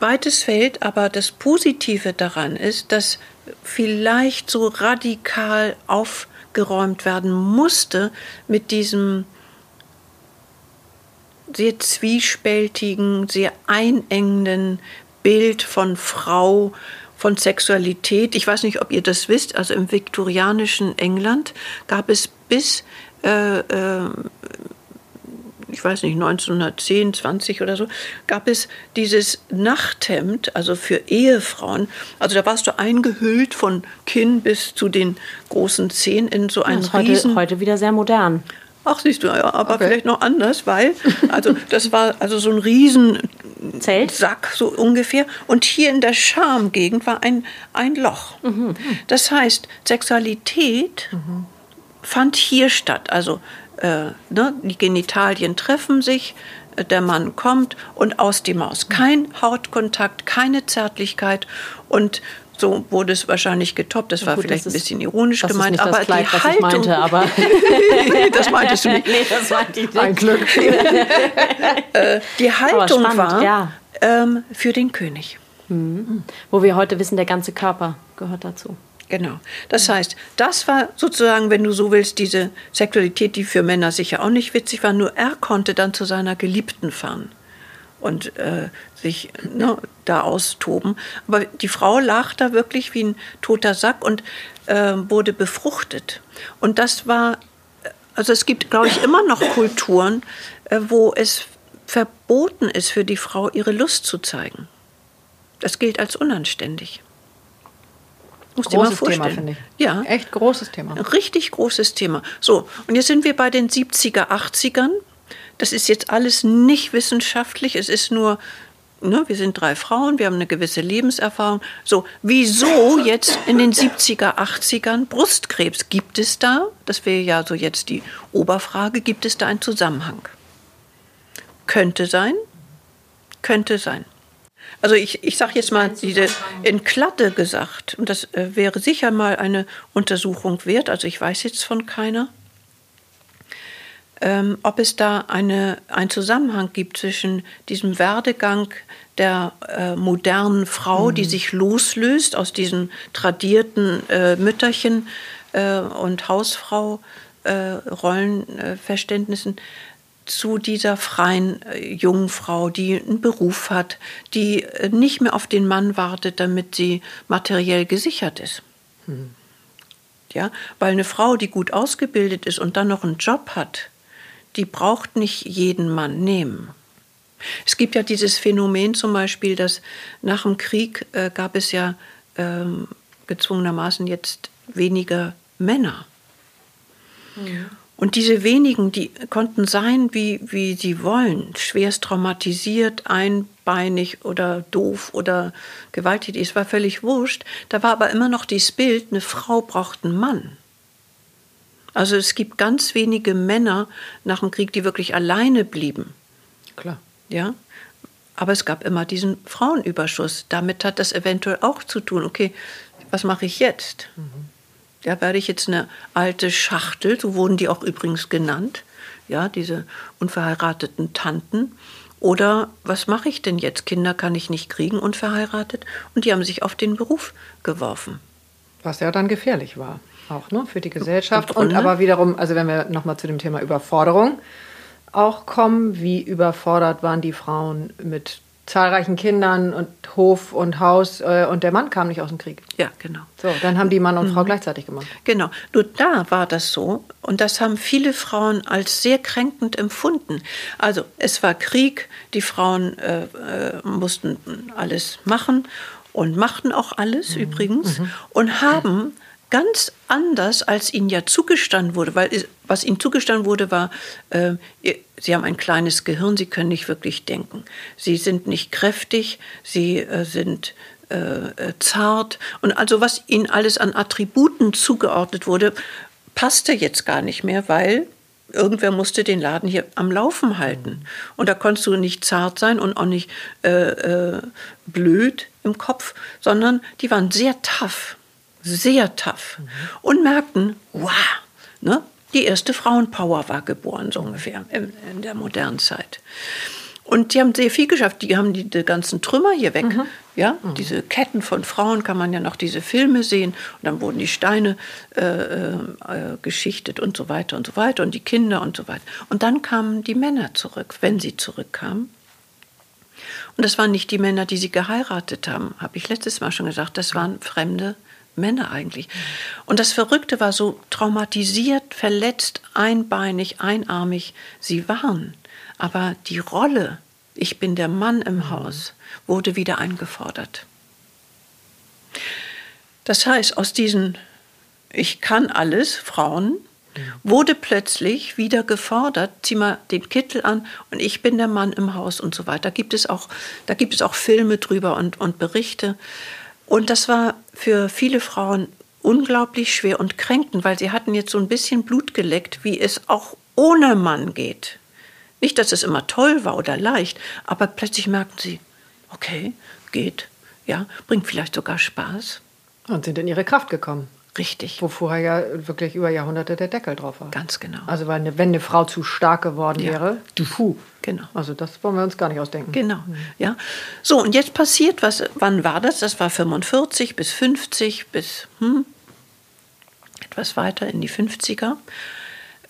Weites Feld, aber das Positive daran ist, dass vielleicht so radikal aufgeräumt werden musste mit diesem sehr zwiespältigen, sehr einengenden Bild von Frau, von Sexualität. Ich weiß nicht, ob ihr das wisst, also im viktorianischen England gab es bis äh, äh, ich weiß nicht, 1910, 20 oder so, gab es dieses Nachthemd, also für Ehefrauen. Also da warst du eingehüllt von Kinn bis zu den großen Zehen in so
das ist heute, heute wieder sehr modern.
Ach, siehst du, ja, aber okay. vielleicht noch anders, weil, also das war also so ein riesen Zelt? Sack, so ungefähr. Und hier in der Schamgegend war ein, ein Loch. Mhm. Das heißt, Sexualität mhm. fand hier statt. Also äh, ne, die Genitalien treffen sich, äh, der Mann kommt und aus die Maus. Kein Hautkontakt, keine Zärtlichkeit und so wurde es wahrscheinlich getoppt. Das war gut, vielleicht das ein bisschen ironisch gemeint,
ist
aber
das Kleid,
die Haltung.
Meinte, aber [LAUGHS]
das meintest du nicht. [LAUGHS]
Nee, das meinte ich nicht.
Ein Glück. [LAUGHS]
Äh, die Haltung spannend, war ja. ähm, für den König.
Mhm. Wo wir heute wissen, der ganze Körper gehört dazu.
Genau. Das heißt, das war sozusagen, wenn du so willst, diese Sexualität, die für Männer sicher auch nicht witzig war, nur er konnte dann zu seiner Geliebten fahren und äh, sich ne, da austoben. Aber die Frau lag da wirklich wie ein toter Sack und äh, wurde befruchtet. Und das war, also es gibt, glaube ich, immer noch Kulturen, äh, wo es verboten ist für die Frau, ihre Lust zu zeigen. Das gilt als unanständig.
Muss großes Thema, finde ich.
Ja.
Echt großes Thema.
richtig großes Thema. So, und jetzt sind wir bei den 70er, 80ern. Das ist jetzt alles nicht wissenschaftlich. Es ist nur, ne, wir sind drei Frauen, wir haben eine gewisse Lebenserfahrung. So, wieso jetzt in den 70er, 80ern Brustkrebs? Gibt es da, das wäre ja so jetzt die Oberfrage, gibt es da einen Zusammenhang? Könnte sein, könnte sein. Also ich, ich sage jetzt mal diese in Klatte gesagt, und das äh, wäre sicher mal eine Untersuchung wert, also ich weiß jetzt von keiner, ähm, ob es da eine, einen Zusammenhang gibt zwischen diesem Werdegang der äh, modernen Frau, mhm. die sich loslöst aus diesen tradierten äh, Mütterchen äh, und Hausfrau äh, Rollenverständnissen zu dieser freien äh, jungen Frau, die einen Beruf hat, die äh, nicht mehr auf den Mann wartet, damit sie materiell gesichert ist. Hm. Ja, weil eine Frau, die gut ausgebildet ist und dann noch einen Job hat, die braucht nicht jeden Mann nehmen. Es gibt ja dieses Phänomen zum Beispiel, dass nach dem Krieg äh, gab es ja ähm, gezwungenermaßen jetzt weniger Männer. Mhm. Und diese wenigen, die konnten sein, wie, wie sie wollen, schwerst traumatisiert, einbeinig oder doof oder gewalttätig, es war völlig wurscht. Da war aber immer noch dieses Bild, eine Frau braucht einen Mann. Also es gibt ganz wenige Männer nach dem Krieg, die wirklich alleine blieben.
Klar.
Ja. Aber es gab immer diesen Frauenüberschuss. Damit hat das eventuell auch zu tun. Okay, was mache ich jetzt? Mhm. Da werde ich jetzt eine alte Schachtel, so wurden die auch übrigens genannt, ja, diese unverheirateten Tanten. Oder was mache ich denn jetzt? Kinder kann ich nicht kriegen, unverheiratet. Und die haben sich auf den Beruf geworfen.
Was ja dann gefährlich war, auch ne, für die Gesellschaft. Und, aber wiederum, also wenn wir nochmal zu dem Thema Überforderung auch kommen, wie überfordert waren die Frauen mit zahlreichen Kindern und Hof und Haus äh, und der Mann kam nicht aus dem Krieg.
Ja, genau.
So, dann haben die Mann und Frau mhm. gleichzeitig gemacht.
Genau. Nur da war das so und das haben viele Frauen als sehr kränkend empfunden. Also es war Krieg, die Frauen äh, äh, mussten alles machen und machten auch alles mhm. übrigens mhm. und haben ganz anders, als ihnen ja zugestanden wurde, weil was ihnen zugestanden wurde, war, äh, sie haben ein kleines Gehirn, sie können nicht wirklich denken. Sie sind nicht kräftig, sie äh, sind äh, äh zart und also was ihnen alles an Attributen zugeordnet wurde, passte jetzt gar nicht mehr, weil irgendwer musste den Laden hier am Laufen halten. Und da konntest du nicht zart sein und auch nicht äh, äh, blöd im Kopf, sondern die waren sehr tough sehr tough mhm. und merkten, wow, ne, die erste Frauenpower war geboren, so ungefähr in, in, der modernen Zeit. Und die haben sehr viel geschafft. Die haben die, die ganzen Trümmer hier weg. Mhm. Ja, mhm. diese Ketten von Frauen kann man ja noch diese Filme sehen. Und dann wurden die Steine äh, äh, geschichtet und so weiter und so weiter und die Kinder und so weiter. Und dann kamen die Männer zurück, wenn sie zurückkamen. Und das waren nicht die Männer, die sie geheiratet haben, habe ich letztes Mal schon gesagt. Das waren fremde Männer eigentlich. Und das Verrückte war so traumatisiert, verletzt, einbeinig, einarmig sie waren. Aber die Rolle, ich bin der Mann im. Haus, wurde wieder eingefordert. Das heißt, aus diesen Ich kann alles Frauen wurde plötzlich wieder gefordert, zieh mal den Kittel an und ich bin der Mann im Haus und so weiter. Da gibt es auch, da gibt es auch Filme drüber und, und Berichte. Und das war für viele Frauen unglaublich schwer und kränkend, weil sie hatten jetzt so ein bisschen Blut geleckt, wie es auch ohne Mann geht. Nicht, dass es immer toll war oder leicht, aber plötzlich merkten sie, okay, geht, ja, bringt vielleicht sogar Spaß.
Und sind in ihre Kraft gekommen.
Richtig.
Wo vorher ja wirklich über Jahrhunderte der Deckel drauf war.
Ganz genau.
Also wenn eine, wenn eine Frau zu stark geworden ja. wäre, du puh.
Genau.
Also das wollen wir uns gar nicht ausdenken.
Genau. Ja. So, und jetzt passiert was. Wann war das? Das war 45 bis 50 bis hm, etwas weiter in die 50er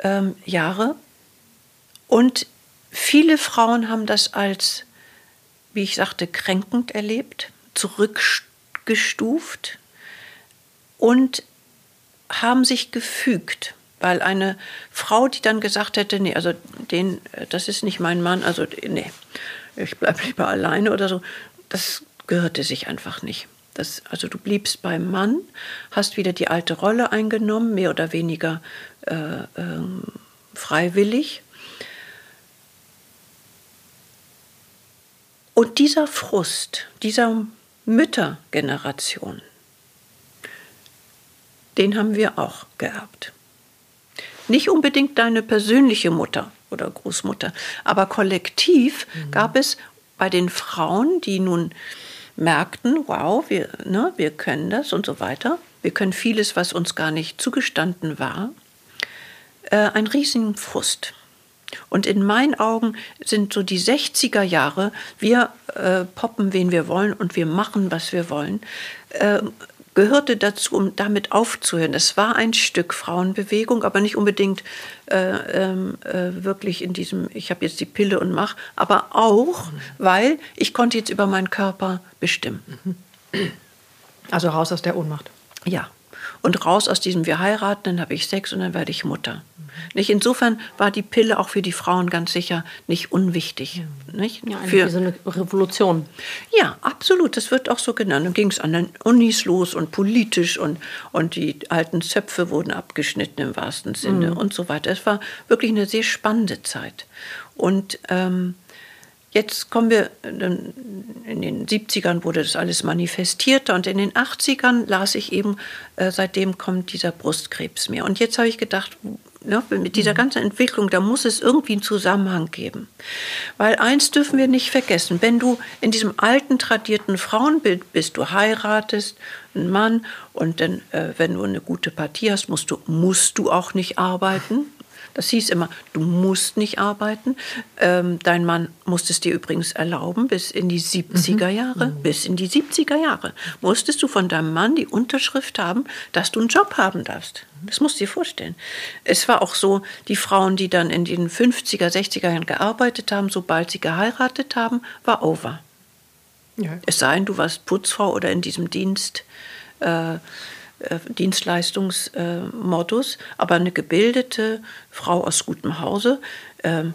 ähm, Jahre. Und viele Frauen haben das als, wie ich sagte, kränkend erlebt, zurückgestuft und haben sich gefügt. Weil eine Frau, die dann gesagt hätte, nee, also den, das ist nicht mein Mann, also nee, ich bleibe lieber alleine oder so, das gehörte sich einfach nicht. Das, also du bliebst beim Mann, hast wieder die alte Rolle eingenommen, mehr oder weniger äh, äh, freiwillig. Und dieser Frust dieser Müttergeneration, den haben wir auch geerbt. Nicht unbedingt deine persönliche Mutter oder Großmutter, aber kollektiv mhm. gab es bei den Frauen, die nun merkten, wow, wir, ne, wir können das und so weiter, wir können vieles, was uns gar nicht zugestanden war, äh, ein riesigen Frust. Und in meinen Augen sind so die 60er Jahre, wir äh, poppen, wen wir wollen und wir machen, was wir wollen, äh, gehörte dazu, um damit aufzuhören. Es war ein Stück Frauenbewegung, aber nicht unbedingt äh, ähm, äh, wirklich in diesem, ich habe jetzt die Pille und mach, aber auch, weil ich konnte jetzt über meinen Körper bestimmen.
Also raus aus der Ohnmacht.
Ja. Und raus aus diesem Wir heiraten, dann habe ich Sex und dann werde ich Mutter. Nicht? Insofern war die Pille auch für die Frauen ganz sicher nicht unwichtig. Nicht?
Ja, für so eine Revolution.
Ja, absolut. Das wird auch so genannt. Dann ging es an den Unis los und politisch und, und die alten Zöpfe wurden abgeschnitten im wahrsten Sinne mhm. und so weiter. Es war wirklich eine sehr spannende Zeit. Und ähm, Jetzt kommen wir, in den 70ern wurde das alles manifestierter und in den 80ern las ich eben, äh, seitdem kommt dieser Brustkrebs mehr. Und jetzt habe ich gedacht, Ne, mit dieser mhm. ganzen Entwicklung, da muss es irgendwie einen Zusammenhang geben. Weil eins dürfen wir nicht vergessen, wenn du in diesem alten, tradierten Frauenbild bist, du heiratest einen Mann und dann, äh, wenn du eine gute Partie hast, musst du, musst du auch nicht arbeiten. Das hieß immer, du musst nicht arbeiten. Ähm, dein Mann musste es dir übrigens erlauben, bis in die 70er mhm. Jahre, mhm. bis in die 70er Jahre musstest du von deinem Mann die Unterschrift haben, dass du einen Job haben darfst. Das musst du dir vorstellen. Es war auch so, die Frauen, die dann in den 50er, 60er Jahren gearbeitet haben, sobald sie geheiratet haben, war over. Ja. Es sei denn, du warst Putzfrau oder in diesem Dienst. Äh, äh, Dienstleistungsmodus, aber eine gebildete Frau aus gutem Hause, ähm,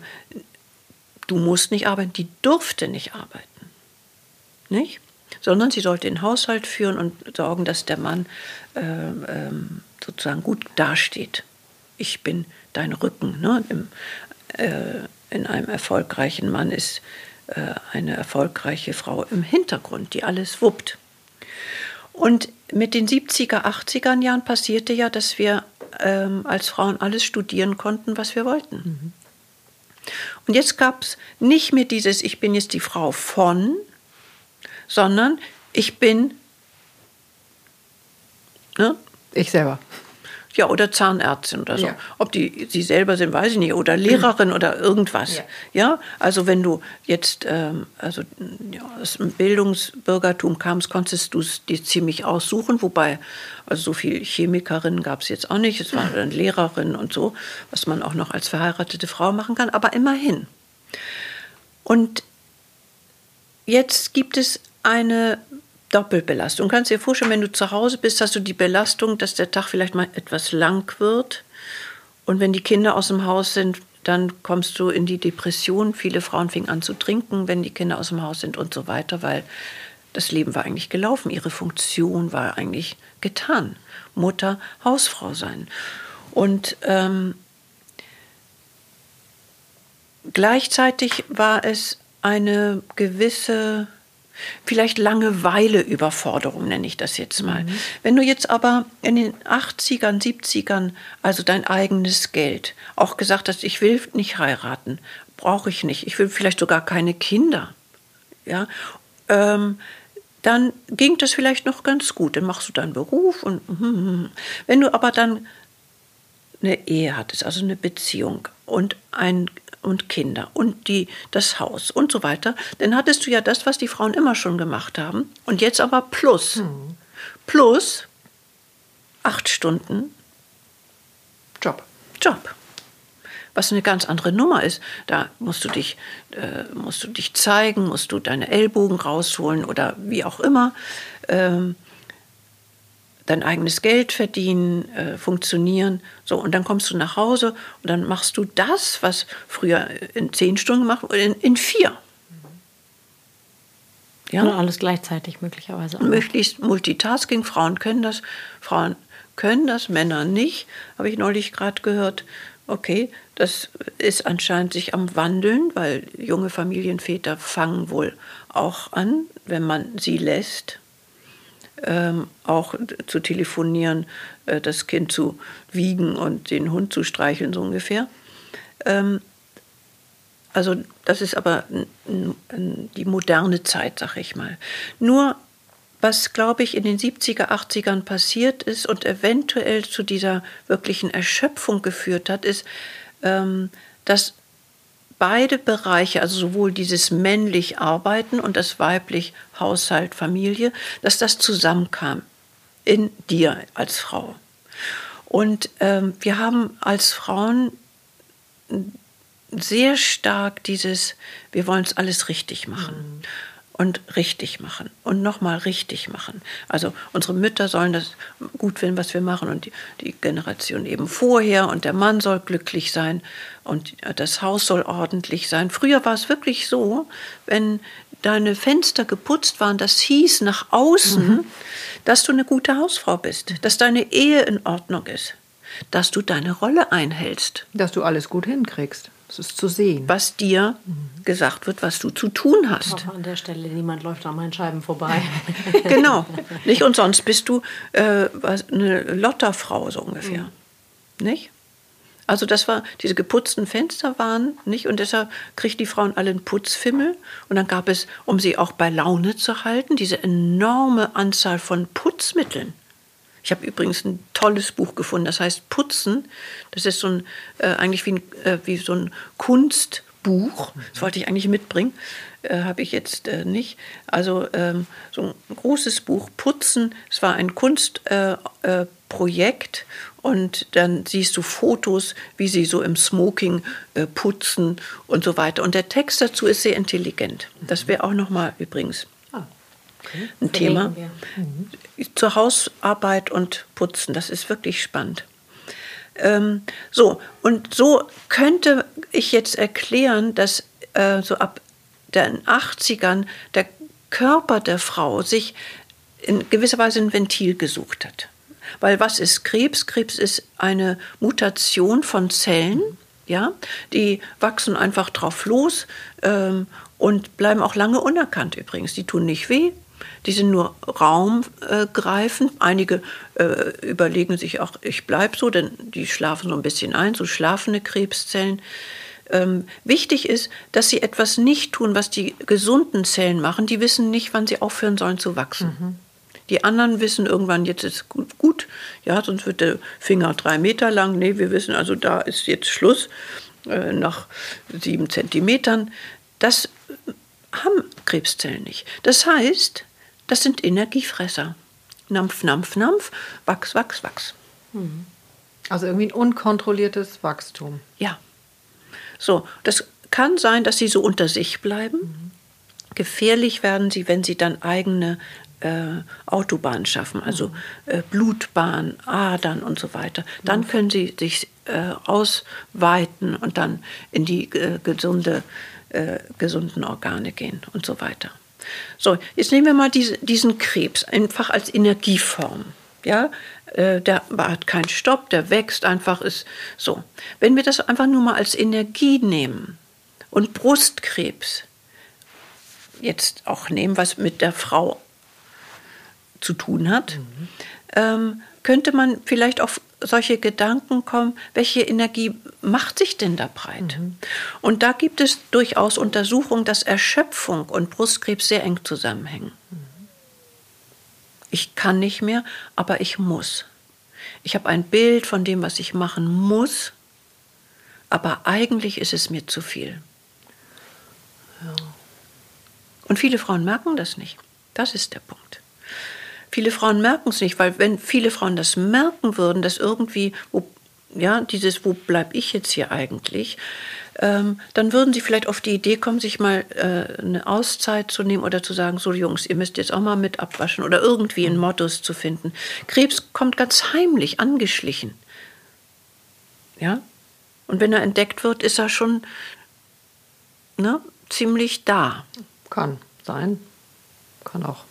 du musst nicht arbeiten, die durfte nicht arbeiten. Nicht? Sondern sie sollte den Haushalt führen und sorgen, dass der Mann äh, ähm, sozusagen gut dasteht. Ich bin dein Rücken. Ne? Im, äh, in einem erfolgreichen Mann ist äh, eine erfolgreiche Frau im Hintergrund, die alles wuppt. Und mit den 70er, 80er Jahren passierte ja, dass wir ähm, als Frauen alles studieren konnten, was wir wollten. Mhm. Und jetzt gab es nicht mehr dieses, ich bin jetzt die Frau von, sondern ich bin.
Ne? Ich selber.
Ja, oder Zahnärztin oder so. Ja. Ob die sie selber sind, weiß ich nicht. Oder Lehrerin oder irgendwas. Ja, ja? also wenn du jetzt ähm, also, ja, aus dem Bildungsbürgertum kamst, konntest du es dir ziemlich aussuchen. Wobei, also so viele Chemikerinnen gab es jetzt auch nicht. Es war dann Lehrerin und so, was man auch noch als verheiratete Frau machen kann. Aber immerhin. Und jetzt gibt es eine Doppelbelastung. Du kannst dir vorstellen, wenn du zu Hause bist, hast du die Belastung, dass der Tag vielleicht mal etwas lang wird. Und wenn die Kinder aus dem Haus sind, dann kommst du in die Depression. Viele Frauen fingen an zu trinken, wenn die Kinder aus dem Haus sind und so weiter, weil das Leben war eigentlich gelaufen. Ihre Funktion war eigentlich getan. Mutter, Hausfrau sein. Und ähm, gleichzeitig war es eine gewisse Vielleicht Langeweile, Überforderung nenne ich das jetzt mal. Mhm. Wenn du jetzt aber in den 80ern, 70ern, also dein eigenes Geld, auch gesagt hast, ich will nicht heiraten, brauche ich nicht, ich will vielleicht sogar keine Kinder, ja, ähm, dann ging das vielleicht noch ganz gut. Dann machst du deinen Beruf und wenn du aber dann eine Ehe hattest, also eine Beziehung und ein und Kinder und die, das Haus und so weiter, dann hattest du ja das, was die Frauen immer schon gemacht haben. Und jetzt aber plus. Hm. Plus acht Stunden
Job.
Job. Was eine ganz andere Nummer ist. Da musst du dich, äh, musst du dich zeigen, musst du deine Ellbogen rausholen oder wie auch immer. Ähm, dein eigenes Geld verdienen, äh, funktionieren. So, und dann kommst du nach Hause und dann machst du das, was früher in zehn Stunden gemacht wurde, in, in vier.
Ja? Und alles gleichzeitig möglicherweise.
Auch. Möglichst Multitasking. Frauen können das, Frauen können das, Männer nicht, habe ich neulich gerade gehört. Okay, das ist anscheinend sich am Wandeln, weil junge Familienväter fangen wohl auch an, wenn man sie lässt, ähm, auch zu telefonieren, äh, das Kind zu wiegen und den Hund zu streicheln, so ungefähr. Ähm, also das ist aber die moderne Zeit, sag ich mal. Nur was, glaube ich, in den 70er, 80ern passiert ist und eventuell zu dieser wirklichen Erschöpfung geführt hat, ist, ähm, dass beide Bereiche, also sowohl dieses männlich Arbeiten und das weiblich Haushalt, Familie, dass das zusammenkam in dir als Frau. Und ähm, wir haben als Frauen sehr stark dieses, wir wollen es alles richtig machen. Mhm und richtig machen und nochmal richtig machen. Also unsere Mütter sollen das gut finden, was wir machen und die, die, Generation eben vorher und der Mann soll glücklich sein und das Haus soll ordentlich sein. Früher war es wirklich so, wenn deine Fenster geputzt waren, das hieß nach außen, mhm. dass du eine gute Hausfrau bist, dass deine Ehe in Ordnung ist, dass du deine Rolle einhältst.
Dass du alles gut hinkriegst. Es ist zu sehen.
Was dir mhm. gesagt wird, was du zu tun hast.
Auch an der Stelle, niemand läuft an meinen Scheiben vorbei. [LAUGHS]
genau. Nicht? Und sonst bist du äh, eine Lotterfrau, so ungefähr. Mhm. Nicht? Also das war, diese geputzten Fenster waren nicht und deshalb kriegten die Frauen alle einen Putzfimmel und dann gab es, um sie auch bei Laune zu halten, diese enorme Anzahl von Putzmitteln. Ich habe übrigens ein tolles Buch gefunden, das heißt Putzen. Das ist so ein, äh, eigentlich wie, ein, äh, wie so ein Kunstbuch. Das wollte ich eigentlich mitbringen, äh, habe ich jetzt äh, nicht. Also ähm, so ein großes Buch Putzen. Es war ein Kunstprojekt äh, äh, und dann siehst du Fotos, wie sie so im Smoking putzen und so weiter. Und der Text dazu ist sehr intelligent. Das wäre auch noch mal übrigens. Ein Thema. Mhm. Zur Hausarbeit und Putzen, das ist wirklich spannend. Ähm, so, und so könnte ich jetzt erklären, dass äh, so ab den 80ern der Körper der Frau sich in gewisser Weise ein Ventil gesucht hat. Weil was ist Krebs? Krebs ist eine Mutation von Zellen, ja, die wachsen einfach drauf los ähm, und bleiben auch lange unerkannt übrigens. Die tun nicht weh, die sind nur raumgreifend. Äh, Einige äh, überlegen sich auch, ich bleibe so, denn die schlafen so ein bisschen ein, so schlafende Krebszellen. Ähm, wichtig ist, dass sie etwas nicht tun, was die gesunden Zellen machen. Die wissen nicht, wann sie aufhören sollen zu wachsen. Mhm. Die anderen wissen irgendwann, jetzt ist gut, gut, ja, sonst wird der Finger drei Meter lang. Nee, wir wissen also, da ist jetzt Schluss äh, nach sieben Zentimetern. Das haben Krebszellen nicht. Das heißt, das sind Energiefresser. Nampf, Nampf, Nampf, Wachs, Wachs, Wachs.
Mhm. Also irgendwie ein unkontrolliertes Wachstum.
Ja. So, das kann sein, dass sie so unter sich bleiben. Mhm. Gefährlich werden sie, wenn sie dann eigene äh, Autobahnen schaffen, also mhm. äh, Blutbahn, Adern und so weiter. Dann können sie sich äh, ausweiten und dann in die äh, gesunde, äh, gesunden Organe gehen und so weiter. So, jetzt nehmen wir mal diese, diesen Krebs einfach als Energieform. Ja, äh, der hat keinen Stopp, der wächst einfach, ist so. Wenn wir das einfach nur mal als Energie nehmen und Brustkrebs jetzt auch nehmen, was mit der Frau zu tun hat, mhm. ähm, könnte man vielleicht auf solche Gedanken kommen, welche Energie macht sich denn da breit? Mhm. Und da gibt es durchaus Untersuchungen, dass Erschöpfung und Brustkrebs sehr eng zusammenhängen. Mhm. Ich kann nicht mehr, aber ich muss. Ich habe ein Bild von dem, was ich machen muss, aber eigentlich ist es mir zu viel. Ja. Und viele Frauen merken das nicht. Das ist der Punkt. Viele Frauen merken es nicht, weil wenn viele Frauen das merken würden, dass irgendwie, wo, ja, dieses, wo bleibe ich jetzt hier eigentlich, ähm, dann würden sie vielleicht auf die Idee kommen, sich mal äh, eine Auszeit zu nehmen oder zu sagen, so Jungs, ihr müsst jetzt auch mal mit abwaschen oder irgendwie einen Modus zu finden. Krebs kommt ganz heimlich angeschlichen. Ja? Und wenn er entdeckt wird, ist er schon ne, ziemlich da.
Kann sein. Kann auch.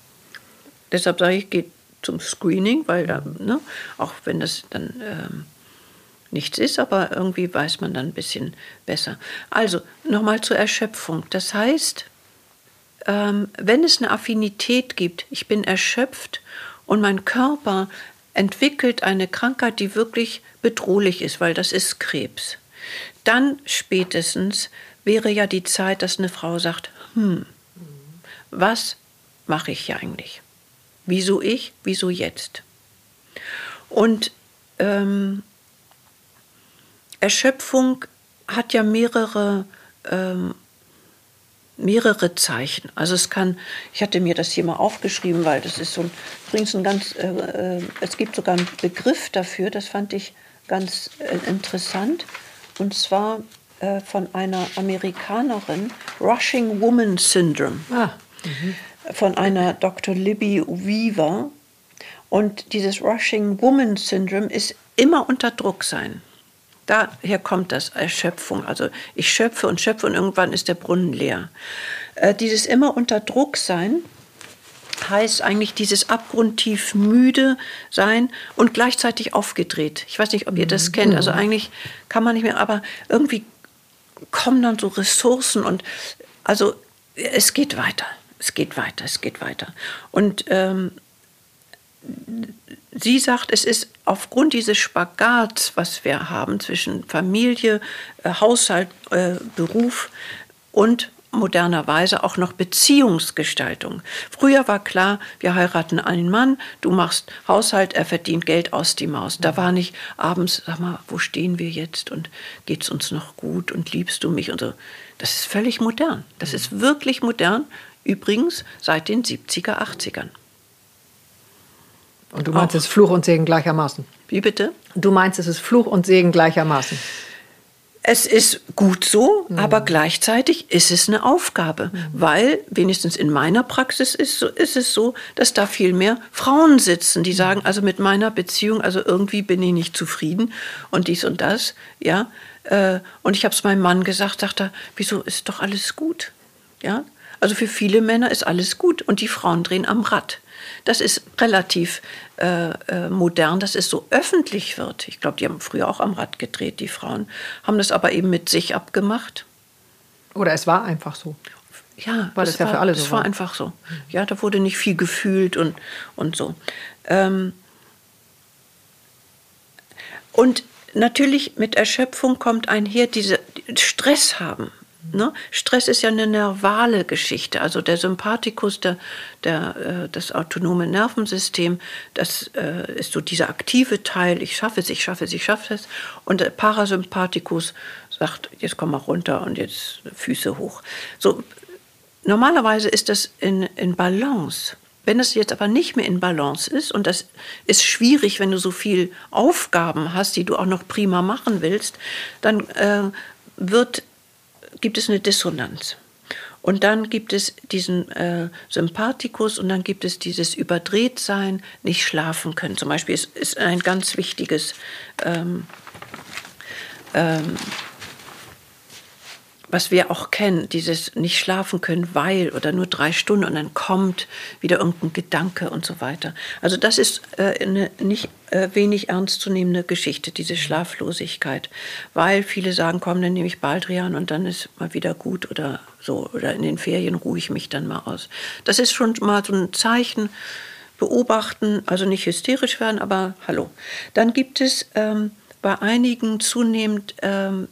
Deshalb sage ich, geht zum Screening, weil da, ne, auch wenn das dann ähm, nichts ist, aber irgendwie weiß man dann ein bisschen besser. Also nochmal zur Erschöpfung. Das heißt, ähm, wenn es eine Affinität gibt, ich bin erschöpft und mein Körper entwickelt eine Krankheit, die wirklich bedrohlich ist, weil das ist Krebs, dann spätestens wäre ja die Zeit, dass eine Frau sagt, hm, was mache ich hier eigentlich? Wieso ich? Wieso jetzt? Und ähm, Erschöpfung hat ja mehrere, ähm, mehrere Zeichen. Also es kann, ich hatte mir das hier mal aufgeschrieben, weil das ist so ein, übrigens ein ganz, äh, äh, es gibt sogar einen Begriff dafür, das fand ich ganz äh, interessant. Und zwar äh, von einer Amerikanerin, Rushing Woman Syndrome. Ah. Mhm von einer Dr. Libby Weaver. Und dieses Rushing Woman Syndrome ist immer unter Druck sein. Daher kommt das Erschöpfung. Also ich schöpfe und schöpfe und irgendwann ist der Brunnen leer. Äh, dieses immer unter Druck sein heißt eigentlich dieses abgrundtief müde sein und gleichzeitig aufgedreht. Ich weiß nicht, ob ihr das mhm. kennt. Also eigentlich kann man nicht mehr, aber irgendwie kommen dann so Ressourcen und also es geht weiter es geht weiter, es geht weiter. Und ähm, sie sagt, es ist aufgrund dieses Spagats, was wir haben zwischen Familie, äh, Haushalt, äh, Beruf und modernerweise auch noch Beziehungsgestaltung. Früher war klar, wir heiraten einen Mann, du machst Haushalt, er verdient Geld aus die Maus. Da war nicht abends, sag mal, wo stehen wir jetzt und geht's uns noch gut und liebst du mich und so. Das ist völlig modern. Das ist wirklich modern. Übrigens seit den 70er, 80ern.
Und du meinst, es ist Fluch und Segen gleichermaßen?
Wie bitte?
Du meinst, es ist Fluch und Segen gleichermaßen?
Es ist gut so, mhm. aber gleichzeitig ist es eine Aufgabe, mhm. weil wenigstens in meiner Praxis ist, ist es so, dass da viel mehr Frauen sitzen, die sagen, also mit meiner Beziehung, also irgendwie bin ich nicht zufrieden und dies und das, ja. Äh, und ich habe es meinem Mann gesagt, sagt er, wieso ist doch alles gut, ja. Also für viele Männer ist alles gut und die Frauen drehen am Rad. Das ist relativ äh, äh, modern, dass es so öffentlich wird. Ich glaube, die haben früher auch am Rad gedreht, die Frauen, haben das aber eben mit sich abgemacht.
Oder es war einfach so.
Ja, weil es ja für alle so war. Es war einfach so. Ja, da wurde nicht viel gefühlt und, und so. Ähm und natürlich mit Erschöpfung kommt einher diese Stress haben. Ne? Stress ist ja eine nervale Geschichte. Also der Sympathikus, der, der, äh, das autonome Nervensystem, das äh, ist so dieser aktive Teil, ich schaffe es, ich schaffe es, ich schaffe es. Und der Parasympathikus sagt, jetzt komm mal runter und jetzt Füße hoch. So, normalerweise ist das in, in Balance. Wenn es jetzt aber nicht mehr in Balance ist, und das ist schwierig, wenn du so viele Aufgaben hast, die du auch noch prima machen willst, dann äh, wird gibt es eine Dissonanz. Und dann gibt es diesen äh, Sympathikus und dann gibt es dieses Überdrehtsein, nicht schlafen können. Zum Beispiel ist, ist ein ganz wichtiges ähm, ähm, was wir auch kennen, dieses nicht schlafen können, weil oder nur drei Stunden und dann kommt wieder irgendein Gedanke und so weiter. Also das ist äh, eine nicht äh, wenig ernstzunehmende Geschichte, diese Schlaflosigkeit, weil viele sagen, komm, dann nehme ich Baldrian und dann ist mal wieder gut oder so oder in den Ferien ruhe ich mich dann mal aus. Das ist schon mal so ein Zeichen, beobachten, also nicht hysterisch werden, aber hallo. Dann gibt es ähm, bei einigen zunehmend ähm,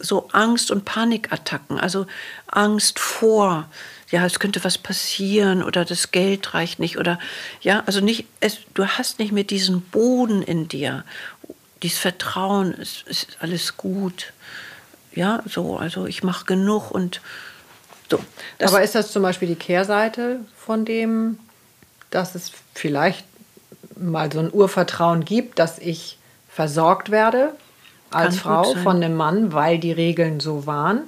so Angst- und Panikattacken, also Angst vor, ja, es könnte was passieren oder das Geld reicht nicht oder ja, also nicht, es, du hast nicht mehr diesen Boden in dir, dieses Vertrauen, es ist alles gut, ja, so, also ich mache genug und so.
Aber ist das zum Beispiel die Kehrseite von dem, dass es vielleicht mal so ein Urvertrauen gibt, dass ich versorgt werde als Frau von einem Mann, weil die Regeln so waren.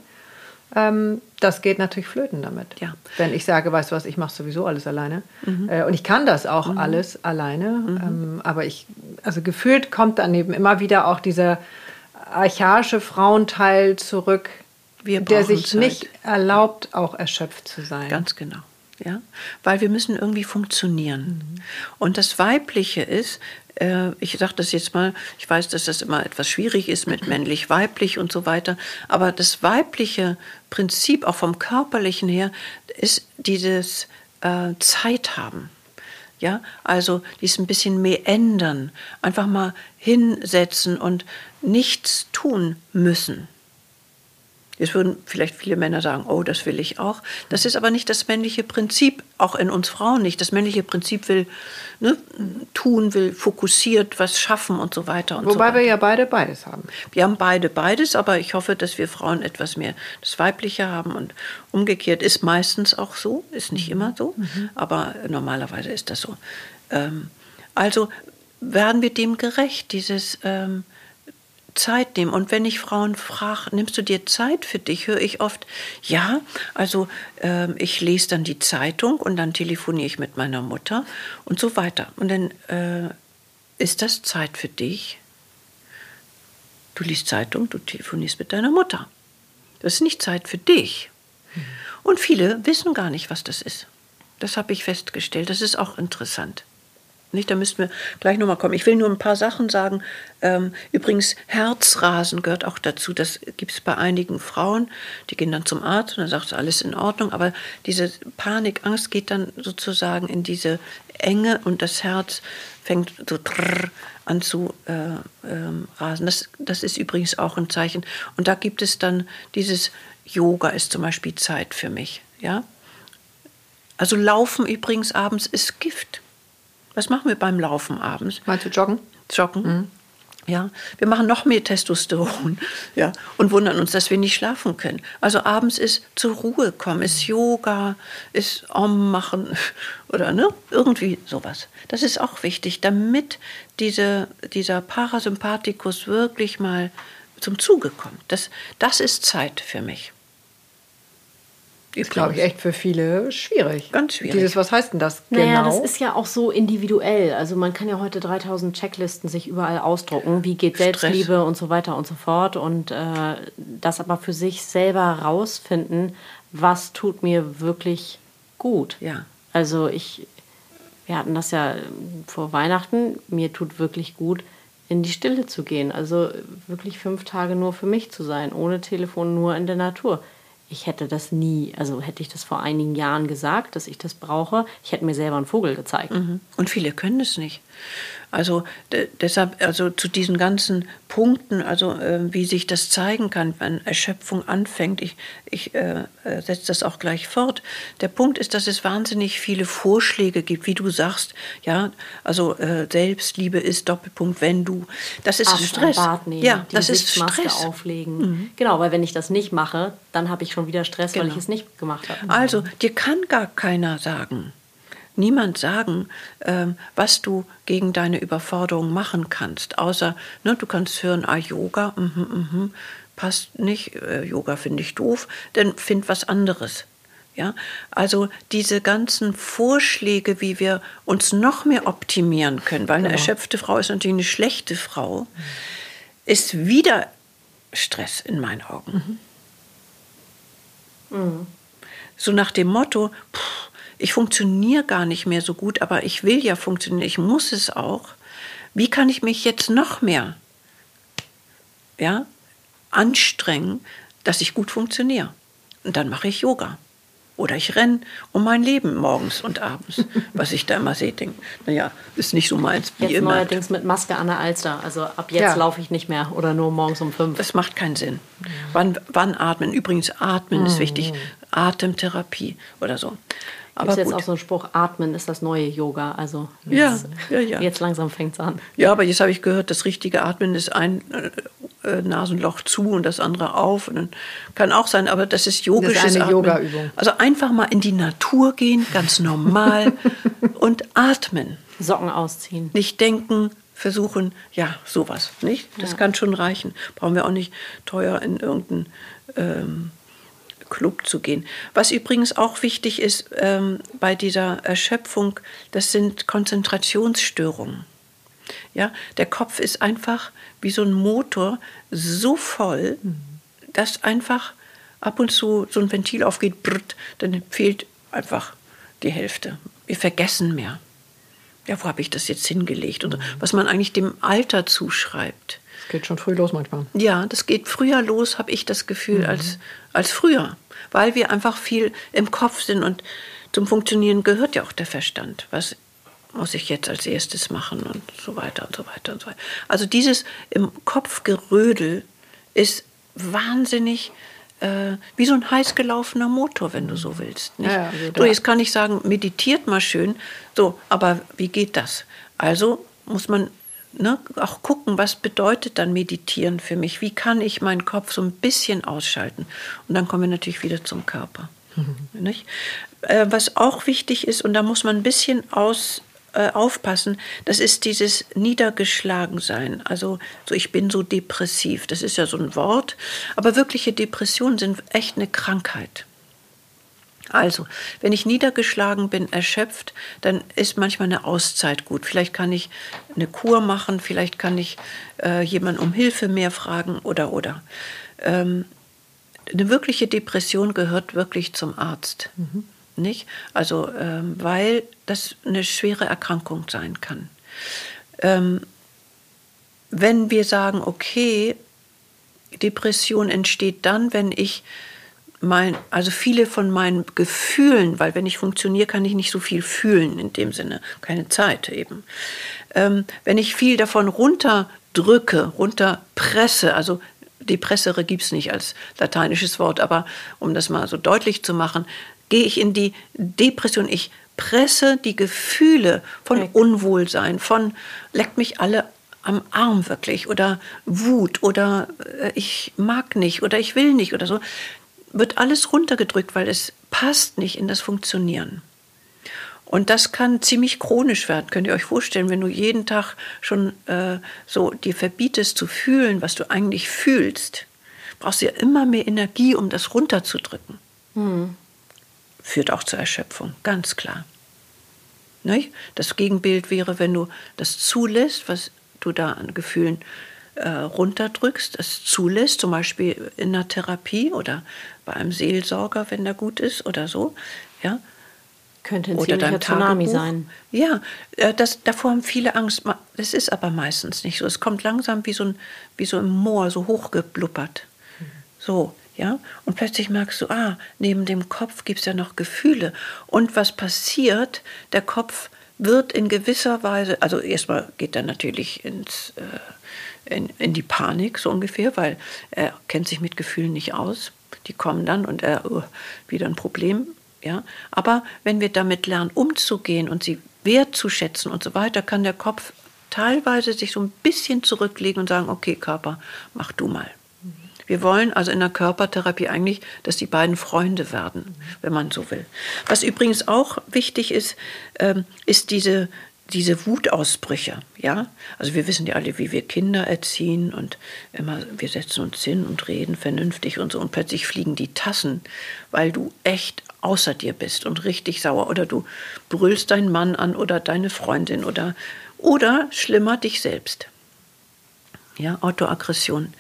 Ähm, das geht natürlich flöten damit. Ja. Wenn ich sage, weißt du was, ich mache sowieso alles alleine. Mhm. Äh, und ich kann das auch mhm. alles alleine. Mhm. Ähm, aber ich, also gefühlt kommt dann eben immer wieder auch dieser archaische Frauenteil zurück, der sich Zeit. nicht erlaubt, auch erschöpft zu sein.
Ganz genau. Ja, weil wir müssen irgendwie funktionieren. Mhm. Und das Weibliche ist, ich sage das jetzt mal, ich weiß, dass das immer etwas schwierig ist mit männlich-weiblich und so weiter, aber das weibliche Prinzip, auch vom körperlichen her, ist dieses äh, Zeit haben. Ja, also dies ein bisschen mehr ändern, einfach mal hinsetzen und nichts tun müssen. Jetzt würden vielleicht viele Männer sagen, oh, das will ich auch. Das ist aber nicht das männliche Prinzip, auch in uns Frauen nicht. Das männliche Prinzip will ne, tun, will fokussiert was schaffen und so weiter. Und
Wobei
so
wir ja beide beides haben.
Wir haben beide beides, aber ich hoffe, dass wir Frauen etwas mehr das Weibliche haben und umgekehrt ist meistens auch so, ist nicht immer so, mhm. aber normalerweise ist das so. Ähm, also werden wir dem gerecht, dieses ähm, Zeit nehmen. Und wenn ich Frauen frage, nimmst du dir Zeit für dich, höre ich oft, ja, also äh, ich lese dann die Zeitung und dann telefoniere ich mit meiner Mutter und so weiter. Und dann äh, ist das Zeit für dich. Du liest Zeitung, du telefonierst mit deiner Mutter. Das ist nicht Zeit für dich. Mhm. Und viele wissen gar nicht, was das ist. Das habe ich festgestellt. Das ist auch interessant. Nicht, da müssten wir gleich nochmal kommen. Ich will nur ein paar Sachen sagen. Ähm, übrigens, Herzrasen gehört auch dazu. Das gibt es bei einigen Frauen. Die gehen dann zum Arzt und dann sagt sie, alles in Ordnung. Aber diese Panik, Angst geht dann sozusagen in diese Enge und das Herz fängt so an zu äh, ähm, rasen. Das, das ist übrigens auch ein Zeichen. Und da gibt es dann dieses Yoga ist zum Beispiel Zeit für mich. Ja? Also Laufen übrigens abends ist Gift. Was machen wir beim Laufen abends?
Meinst du joggen?
Joggen. Mhm. Ja, wir machen noch mehr Testosteron [LAUGHS] ja, und wundern uns, dass wir nicht schlafen können. Also abends ist zur Ruhe kommen, ist Yoga, ist Om machen [LAUGHS] oder ne, irgendwie sowas. Das ist auch wichtig, damit diese, dieser Parasympathikus wirklich mal zum Zuge kommt. Das, das ist Zeit für mich.
Ist, glaube ich, echt für viele schwierig.
Ganz schwierig.
Dieses, was heißt denn das
genau? Naja, das ist ja auch so individuell. Also man kann ja heute 3000 Checklisten sich überall ausdrucken. Wie geht Stress. Selbstliebe und so weiter und so fort. Und äh, das aber für sich selber rausfinden, was tut mir wirklich gut.
Ja.
Also ich, wir hatten das ja vor Weihnachten. Mir tut wirklich gut, in die Stille zu gehen. Also wirklich fünf Tage nur für mich zu sein, ohne Telefon, nur in der Natur ich hätte das nie, also hätte ich das vor einigen Jahren gesagt, dass ich das brauche, ich hätte mir selber einen Vogel gezeigt. Mhm.
Und viele können es nicht. Also deshalb, also zu diesen ganzen Punkten, also äh, wie sich das zeigen kann, wenn Erschöpfung anfängt, ich, ich äh, äh, setze das auch gleich fort. Der Punkt ist, dass es wahnsinnig viele Vorschläge gibt, wie du sagst, ja, also äh, Selbstliebe ist Doppelpunkt, wenn du, das ist
Abends
Stress.
Bad nehmen,
ja, das ist Stress.
auflegen. Mhm. Genau, weil wenn ich das nicht mache, dann habe ich schon wieder Stress, genau. weil ich es nicht gemacht habe.
Also dir kann gar keiner sagen, niemand sagen, ähm, was du gegen deine Überforderung machen kannst, außer ne, du kannst hören, ah, Yoga, mhm, mhm, passt nicht, äh, Yoga finde ich doof, dann find was anderes. Ja, also diese ganzen Vorschläge, wie wir uns noch mehr optimieren können, weil eine genau. erschöpfte Frau ist natürlich eine schlechte Frau, ist wieder Stress in meinen Augen. Mhm. Mhm. So nach dem Motto, pff, ich funktioniere gar nicht mehr so gut, aber ich will ja funktionieren, ich muss es auch. Wie kann ich mich jetzt noch mehr ja, anstrengen, dass ich gut funktioniere? Und dann mache ich Yoga. Oder ich renne um mein Leben morgens und abends, [LAUGHS] was ich da immer sehe. Denke, naja, ist nicht so meins
wie jetzt immer. neuerdings mit Maske an der Alster. Also ab jetzt ja. laufe ich nicht mehr oder nur morgens um fünf.
Das macht keinen Sinn. Mhm. Wann, wann atmen? Übrigens, atmen mhm. ist wichtig. Atemtherapie oder so.
Aber jetzt gut. auch so ein Spruch, atmen ist das neue Yoga. Also
jetzt, ja, ja, ja.
jetzt langsam fängt es an.
Ja, aber jetzt habe ich gehört, das richtige Atmen ist ein äh, äh, Nasenloch zu und das andere auf. Und dann kann auch sein, aber das ist yogisches
das ist eine Yoga-Übung.
Also einfach mal in die Natur gehen, ganz normal [LAUGHS] und atmen.
Socken ausziehen.
Nicht denken, versuchen, ja, sowas, nicht? Das ja. kann schon reichen. Brauchen wir auch nicht teuer in irgendein ähm, Club zu gehen. Was übrigens auch wichtig ist ähm, bei dieser Erschöpfung, das sind Konzentrationsstörungen. Ja, der Kopf ist einfach wie so ein Motor so voll, dass einfach ab und zu so ein Ventil aufgeht, brrt, dann fehlt einfach die Hälfte. Wir vergessen mehr. Ja, wo habe ich das jetzt hingelegt? Und was man eigentlich dem Alter zuschreibt.
Das geht schon früh los manchmal.
Ja, das geht früher los, habe ich das Gefühl, mhm. als, als früher weil wir einfach viel im Kopf sind und zum Funktionieren gehört ja auch der Verstand. Was muss ich jetzt als erstes machen und so weiter und so weiter und so weiter. Also dieses im Kopf Gerödel ist wahnsinnig äh, wie so ein heiß gelaufener Motor, wenn du so willst. Nicht? Ja, also so, jetzt kann ich sagen, meditiert mal schön. So, aber wie geht das? Also muss man ne, auch gucken, was bedeutet dann Meditieren für mich? Wie kann ich meinen Kopf so ein bisschen ausschalten? Und dann kommen wir natürlich wieder zum Körper. Mhm. Äh, was auch wichtig ist, und da muss man ein bisschen aus, äh, aufpassen, das ist dieses Niedergeschlagensein. Also so, ich bin so depressiv. Das ist ja so ein Wort. Aber wirkliche Depressionen sind echt eine Krankheit. Also, wenn ich niedergeschlagen bin, erschöpft, dann ist manchmal eine Auszeit gut. Vielleicht kann ich eine Kur machen, vielleicht kann ich äh, jemanden um Hilfe mehr fragen oder oder. Ähm, eine wirkliche Depression gehört wirklich zum Arzt. Mhm. Nicht? Also, ähm, weil das eine schwere Erkrankung sein kann. Ähm, wenn wir sagen, okay, Depression entsteht dann, wenn ich mein, also viele von meinen Gefühlen, weil wenn ich funktioniere, kann ich nicht so viel fühlen in dem Sinne, keine Zeit eben. Ähm, wenn ich viel davon runterdrücke, runterpresse, also depressere gibt es nicht als lateinisches Wort, aber um das mal so deutlich zu machen, gehe ich in die Depression. Ich presse die Gefühle von Unwohlsein, von leckt mich alle am Arm wirklich oder Wut oder äh, ich mag nicht oder ich will nicht oder so, wird alles runtergedrückt, weil es passt nicht in das Funktionieren. Und das kann ziemlich chronisch werden. Könnt ihr euch vorstellen, wenn du jeden Tag schon äh, so dir verbietest zu fühlen, was du eigentlich fühlst, brauchst du ja immer mehr Energie, um das runterzudrücken. Mhm. Führt auch zur Erschöpfung, ganz klar. Nicht? Das Gegenbild wäre, wenn du das zulässt, was du da an Gefühlen äh, runterdrückst, es zulässt, zum Beispiel in einer Therapie oder bei einem Seelsorger, wenn der gut ist oder so, ja.
Könnte ein oder dein Tsunami sein.
Ja, äh, das, davor haben viele Angst. Das ist aber meistens nicht so. Es kommt langsam wie so, ein, wie so im Moor, so hochgeblubbert. Mhm. So, ja. Und plötzlich merkst du, ah, neben dem Kopf gibt es ja noch Gefühle. Und was passiert? Der Kopf wird in gewisser Weise, also erstmal geht er natürlich ins, äh, in, in die Panik so ungefähr, weil er kennt sich mit Gefühlen nicht aus. Die kommen dann und er uh, wieder ein Problem. Ja? Aber wenn wir damit lernen, umzugehen und sie wertzuschätzen und so weiter, kann der Kopf teilweise sich so ein bisschen zurücklegen und sagen, okay Körper, mach du mal. Wir wollen also in der Körpertherapie eigentlich, dass die beiden Freunde werden, wenn man so will. Was übrigens auch wichtig ist, ähm, ist diese, diese Wutausbrüche. Ja? Also wir wissen ja alle, wie wir Kinder erziehen und immer, wir setzen uns hin und reden vernünftig und so und plötzlich fliegen die Tassen, weil du echt außer dir bist und richtig sauer oder du brüllst deinen Mann an oder deine Freundin oder, oder schlimmer dich selbst. Ja, Autoaggression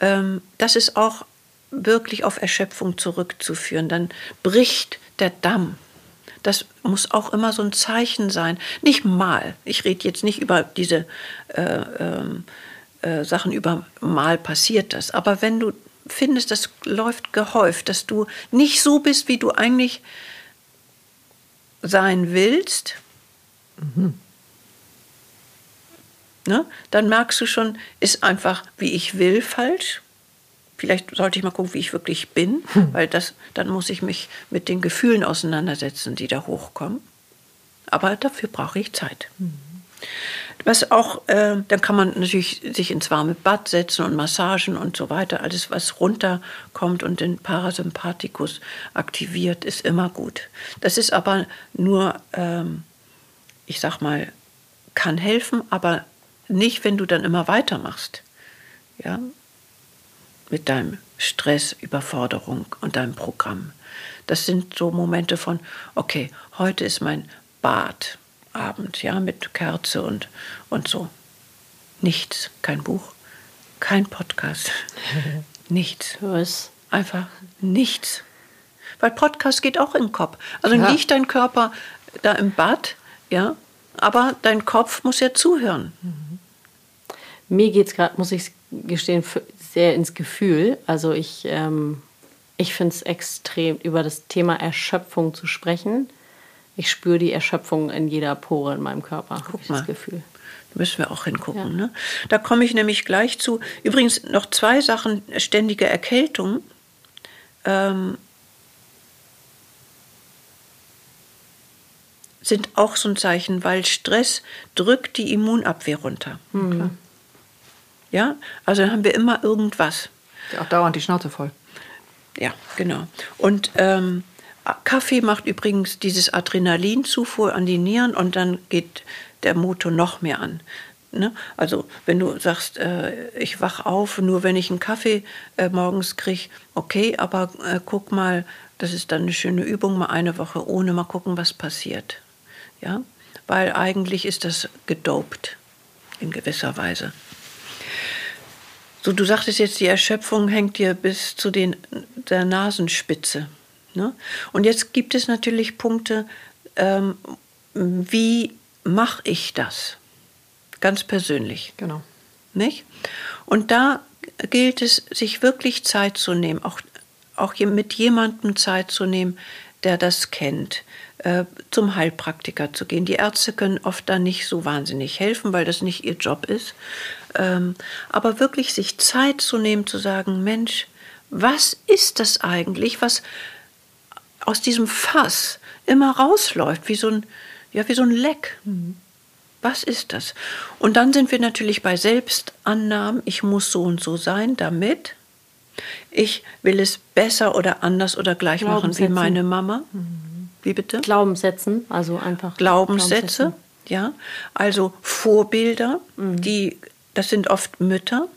ähm, das ist auch wirklich auf Erschöpfung zurückzuführen. Dann bricht der Damm. Das muss auch immer so ein Zeichen sein. Nicht mal. Ich rede jetzt nicht über diese äh, ähm, äh, Sachen, über mal passiert das. Aber wenn du findest, das läuft gehäuft, dass du nicht so bist, wie du eigentlich sein willst, mhm ne, dann merkst du schon, ist einfach, wie ich will, falsch. Vielleicht sollte ich mal gucken, wie ich wirklich bin, hm. weil das, dann muss ich mich mit den Gefühlen auseinandersetzen, die da hochkommen. Aber dafür brauche ich Zeit. Mhm. Was auch, äh, dann kann man natürlich sich ins warme Bad setzen und Massagen und so weiter. Alles, was runterkommt und den Parasympathikus aktiviert, ist immer gut. Das ist aber nur, ähm, ich sag mal, kann helfen, aber nicht, wenn du dann immer weitermachst. Ja? Mit deinem Stress, Überforderung und deinem Programm. Das sind so Momente von, okay, heute ist mein Badabend, ja, mit Kerze und, und so. Nichts, kein Buch, kein Podcast, [LAUGHS] nichts.
Was?
Einfach nichts. Weil Podcast geht auch im Kopf. Also ja. liegt dein Körper da im Bad, ja, aber dein Kopf muss ja zuhören. Mhm.
Mir geht es gerade, muss ich gestehen, sehr ins Gefühl. Also ich, ähm, ich finde es extrem, über das Thema Erschöpfung zu sprechen. Ich spüre die Erschöpfung in jeder Pore in meinem Körper.
Guck mal. Das Gefühl. Da müssen wir auch hingucken. Ja. Ne? Da komme ich nämlich gleich zu. Übrigens noch zwei Sachen. Ständige Erkältung. Ähm, sind auch so ein Zeichen, weil Stress drückt die Immunabwehr runter. Mhm. Ja, also dann haben wir immer irgendwas.
Auch dauernd die Schnauze voll.
Ja, genau. Und ähm, Kaffee macht übrigens dieses Adrenalinzufuhr an die Nieren und dann geht der Motor noch mehr an. Ne? Also wenn du sagst, äh, ich wach auf, nur wenn ich einen Kaffee äh, morgens kriege, okay, aber äh, guck mal, das ist dann eine schöne Übung, mal eine Woche ohne, mal gucken, was passiert. Ja? Weil eigentlich ist das gedopt in gewisser Weise. So, du sagtest jetzt, die Erschöpfung hängt dir bis zu den, der Nasenspitze. Ne? Und jetzt gibt es natürlich Punkte, ähm, wie mache ich das? Ganz persönlich.
Genau.
Nicht? Und da gilt es, sich wirklich Zeit zu nehmen, auch, auch mit jemandem Zeit zu nehmen, der das kennt, äh, zum Heilpraktiker zu gehen. Die Ärzte können oft da nicht so wahnsinnig helfen, weil das nicht ihr Job ist. Ähm, aber wirklich sich Zeit zu nehmen, zu sagen, Mensch, was ist das eigentlich, was aus diesem Fass immer rausläuft, wie so ein, ja, wie so ein Leck. Mhm. Was ist das? Und dann sind wir natürlich bei Selbstannahmen. Ich muss so und so sein, damit ich will es besser oder anders oder gleich machen wie meine Mama.
Mhm. Wie bitte? Glaubenssätzen, also einfach.
Glaubenssätze, ja. Also Vorbilder, mhm. die, das sind oft Mütter.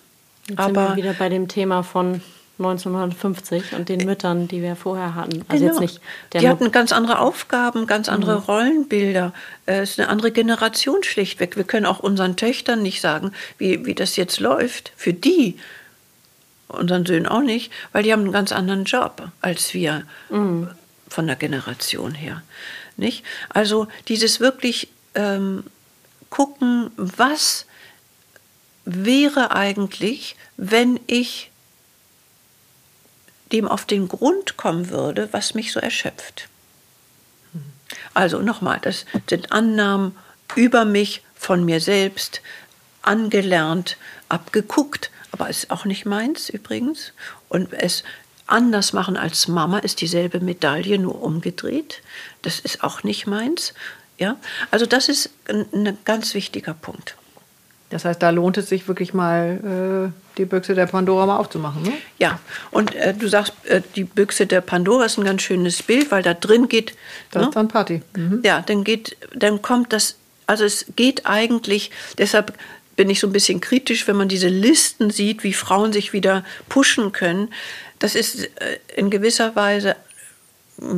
Jetzt aber sind wir wieder bei dem Thema von 1950 und den Müttern, die wir vorher hatten.
Also genau. jetzt nicht die hatten ganz andere Aufgaben, ganz andere mhm. Rollenbilder. Es ist eine andere Generation schlichtweg. Wir können auch unseren Töchtern nicht sagen, wie, wie das jetzt läuft. Für die, unseren Söhnen auch nicht, weil die haben einen ganz anderen Job als wir mhm. von der Generation her. Nicht? Also dieses wirklich ähm, gucken, was wäre eigentlich, wenn ich dem auf den Grund kommen würde, was mich so erschöpft. Also nochmal, das sind Annahmen über mich, von mir selbst, angelernt, abgeguckt, aber ist auch nicht meins übrigens. Und es anders machen als Mama ist dieselbe Medaille, nur umgedreht. Das ist auch nicht meins. Ja? Also das ist ein, ein ganz wichtiger Punkt.
Das heißt, da lohnt es sich wirklich mal, äh, die Büchse der Pandora mal aufzumachen. Ne?
Ja, und äh, du sagst, äh, die Büchse der Pandora ist ein ganz schönes Bild, weil da drin geht.
Das ne? ist dann Party.
Mhm. Ja, dann geht, dann kommt das, also es geht eigentlich, deshalb bin ich so ein bisschen kritisch, wenn man diese Listen sieht, wie Frauen sich wieder pushen können. Das ist äh, in gewisser Weise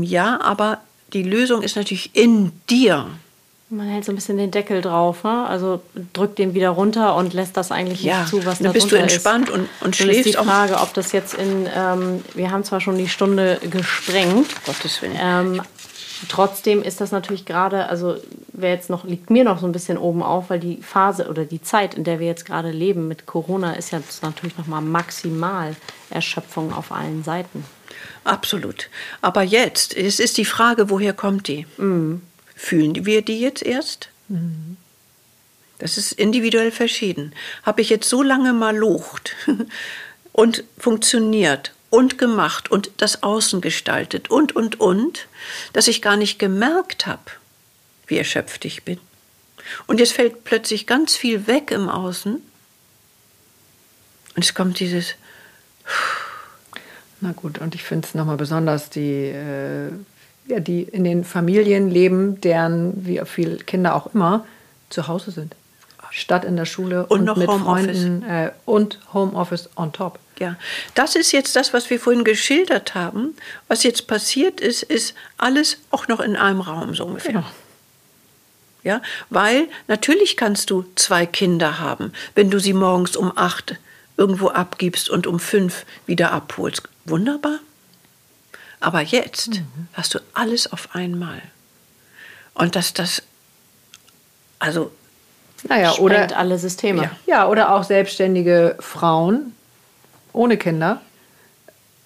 ja, aber die Lösung ist natürlich in dir.
Man hält so ein bisschen den Deckel drauf, ne? also drückt den wieder runter und lässt das eigentlich
ja,
nicht zu, was
da bist du entspannt ist. und, und schläfst.
ist die Frage, ob das jetzt in, ähm, wir haben zwar schon die Stunde gesprengt,
Gottes Willen.
Ähm, trotzdem ist das natürlich gerade, also wer jetzt noch, liegt mir noch so ein bisschen oben auf, weil die Phase oder die Zeit, in der wir jetzt gerade leben mit Corona, ist ja natürlich nochmal maximal Erschöpfung auf allen Seiten.
Absolut. Aber jetzt, es ist die Frage, woher kommt die? Mhm. Fühlen wir die jetzt erst? Mhm. Das ist individuell verschieden. Habe ich jetzt so lange mal locht [LAUGHS] und funktioniert und gemacht und das Außen gestaltet und, und, und, dass ich gar nicht gemerkt habe, wie erschöpft ich bin. Und jetzt fällt plötzlich ganz viel weg im Außen und es kommt dieses.
Na gut, und ich finde es nochmal besonders die äh, ja, die in den Familien leben, deren, wie viele Kinder auch immer, zu Hause sind. Statt in der Schule
und, und noch
mit
Homeoffice.
Freunden äh, und Homeoffice on top.
Ja, das ist jetzt das, was wir vorhin geschildert haben. Was jetzt passiert ist, ist alles auch noch in einem Raum so ungefähr. Ja. Ja, weil natürlich kannst du zwei Kinder haben, wenn du sie morgens um acht irgendwo abgibst und um fünf wieder abholst. Wunderbar. Aber jetzt mhm. hast du alles auf einmal. Und dass das, also.
Naja, oder
alle Systeme.
Ja. ja, oder auch selbstständige Frauen ohne Kinder,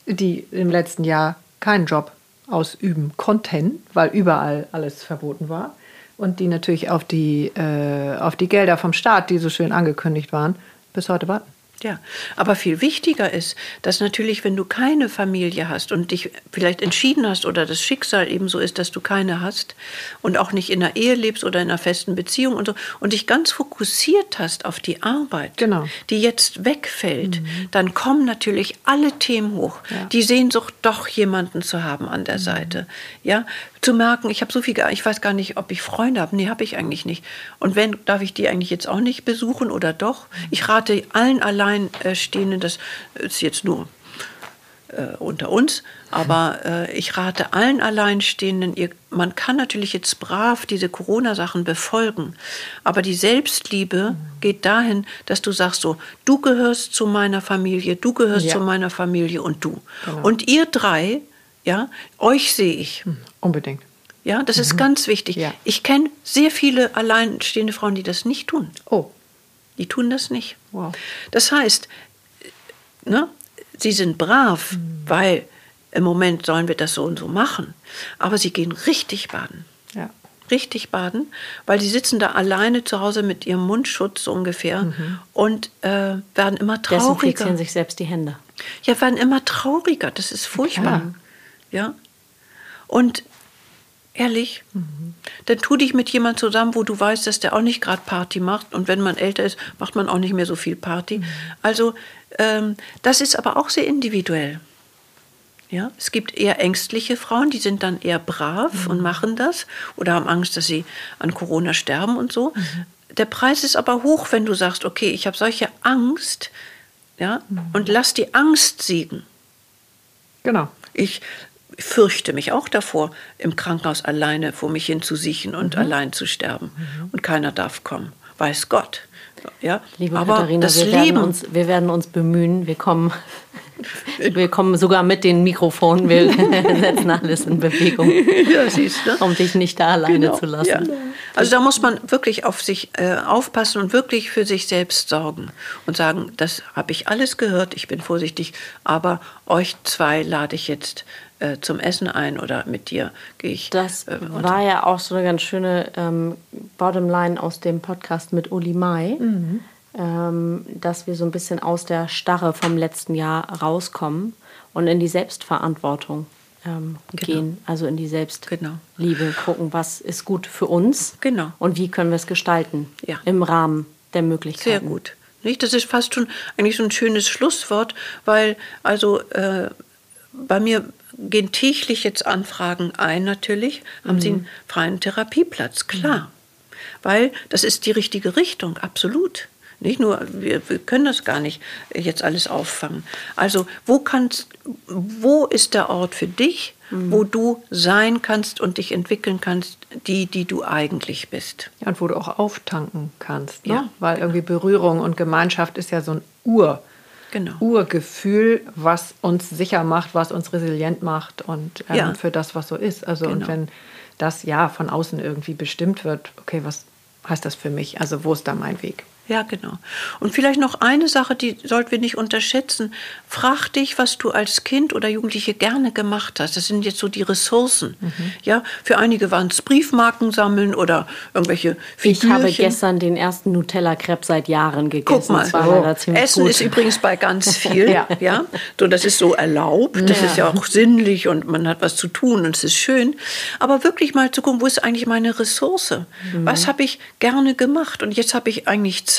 die im letzten Jahr keinen Job ausüben konnten, weil überall alles verboten war. Und die natürlich auf die, äh, auf die Gelder vom Staat, die so schön angekündigt waren, bis heute warten.
Ja, aber viel wichtiger ist, dass natürlich, wenn du keine Familie hast und dich vielleicht entschieden hast oder das Schicksal eben so ist, dass du keine hast und auch nicht in einer Ehe lebst oder in einer festen Beziehung und so und dich ganz fokussiert hast auf die Arbeit,
genau.
die jetzt wegfällt, mhm. dann kommen natürlich alle Themen hoch. Ja. Die Sehnsucht, doch jemanden zu haben an der mhm. Seite. Ja, zu merken, ich habe so viel, ich weiß gar nicht, ob ich Freunde habe. Nee, habe ich eigentlich nicht. Und wenn, darf ich die eigentlich jetzt auch nicht besuchen oder doch? Ich rate allen Alleinstehenden, das ist jetzt nur äh, unter uns, aber äh, ich rate allen Alleinstehenden, ihr, man kann natürlich jetzt brav diese Corona-Sachen befolgen, aber die Selbstliebe geht dahin, dass du sagst so, du gehörst zu meiner Familie, du gehörst ja. zu meiner Familie und du. Genau. Und ihr drei ja, euch sehe ich. Hm,
unbedingt.
Ja, das mhm. ist ganz wichtig. Ja. Ich kenne sehr viele alleinstehende Frauen, die das nicht tun.
Oh.
Die tun das nicht.
Wow.
Das heißt, ne, sie sind brav, mhm. weil im Moment sollen wir das so und so machen. Aber sie gehen richtig baden.
Ja.
richtig baden, weil die sitzen da alleine zu Hause mit ihrem Mundschutz so ungefähr
Mhm.
und äh, werden immer trauriger.
Desinfizieren sich selbst die Hände.
Ja, werden immer trauriger. Das ist furchtbar.
Klar.
Ja. Und ehrlich, dann tu dich mit jemand zusammen, wo du weißt, dass der auch nicht gerade Party macht. Und wenn man älter ist, macht man auch nicht mehr so viel Party. Also ähm, das ist aber auch sehr individuell. Ja, es gibt eher ängstliche Frauen, die sind dann eher brav und machen das oder haben Angst, dass sie an Corona sterben und so. Der Preis ist aber hoch, wenn du sagst, okay, ich habe solche Angst, ja, und lass die Angst siegen.
Genau.
Ich fürchte mich auch davor, im Krankenhaus alleine vor mich hin zu siechen und
Mhm.
allein zu sterben. Und keiner darf kommen. Weiß Gott. Ja,
Liebe
aber
Katharina,
das
wir,
Leben,
werden uns, wir werden uns bemühen. Wir kommen, [LAUGHS] wir kommen sogar mit den Mikrofonen. Wir [LAUGHS] setzen alles in Bewegung, [LAUGHS]
ja, siehst du.
um dich nicht da alleine
Genau,
zu lassen.
Ja. Also da muss man wirklich auf sich äh, aufpassen und wirklich für sich selbst sorgen und sagen, das habe ich alles gehört, ich bin vorsichtig, aber euch zwei lade ich jetzt äh, zum Essen ein oder mit dir gehe ich.
Das
äh,
war ja auch so eine ganz schöne ähm, Bottomline aus dem Podcast mit Uli Mai,
Mhm.
Ähm, dass wir so ein bisschen aus der Starre vom letzten Jahr rauskommen und in die Selbstverantwortung ähm, gehen, also in die Selbstliebe,
Genau.
gucken, was ist gut für uns
Genau.
und wie können wir es gestalten
Ja.
im Rahmen der Möglichkeiten.
Sehr gut. Nicht? Das ist fast schon eigentlich so ein schönes Schlusswort, weil also äh, bei mir gehen täglich jetzt Anfragen ein natürlich. Haben Sie einen freien Therapieplatz? Klar. Weil das ist die richtige Richtung, absolut. Nicht nur, wir, wir können das gar nicht jetzt alles auffangen. Also, wo kannst, wo ist der Ort für dich, wo du sein kannst und dich entwickeln kannst, die, die du eigentlich bist?
Ja, und wo du auch auftanken kannst. Ne?
Ja,
Weil irgendwie Berührung und Gemeinschaft ist ja so ein Ur,
Genau.
Urgefühl, was uns sicher macht, was uns resilient macht und ähm,
Ja.
für das, was so ist. Also und
Genau.
wenn das ja von außen irgendwie bestimmt wird, okay, was heißt das für mich? Also wo ist da mein Weg?
Ja, genau. Und vielleicht noch eine Sache, die sollten wir nicht unterschätzen. Frag dich, was du als Kind oder Jugendliche gerne gemacht hast. Das sind jetzt so die Ressourcen. Ja, für einige waren es Briefmarken sammeln oder irgendwelche
Ich habe
Figürchen.
gestern den ersten Nutella-Crepe seit Jahren gegessen.
Guck mal,
ziemlich
Essen
gut.
ist übrigens bei ganz [LAUGHS] viel. ja.
Ja.
so, das ist so erlaubt, das
Ja.
ist ja auch sinnlich und man hat was zu tun und es ist schön. Aber wirklich mal zu gucken, wo ist eigentlich meine Ressource?
Mhm.
Was habe ich gerne gemacht und jetzt habe ich eigentlich Zeit.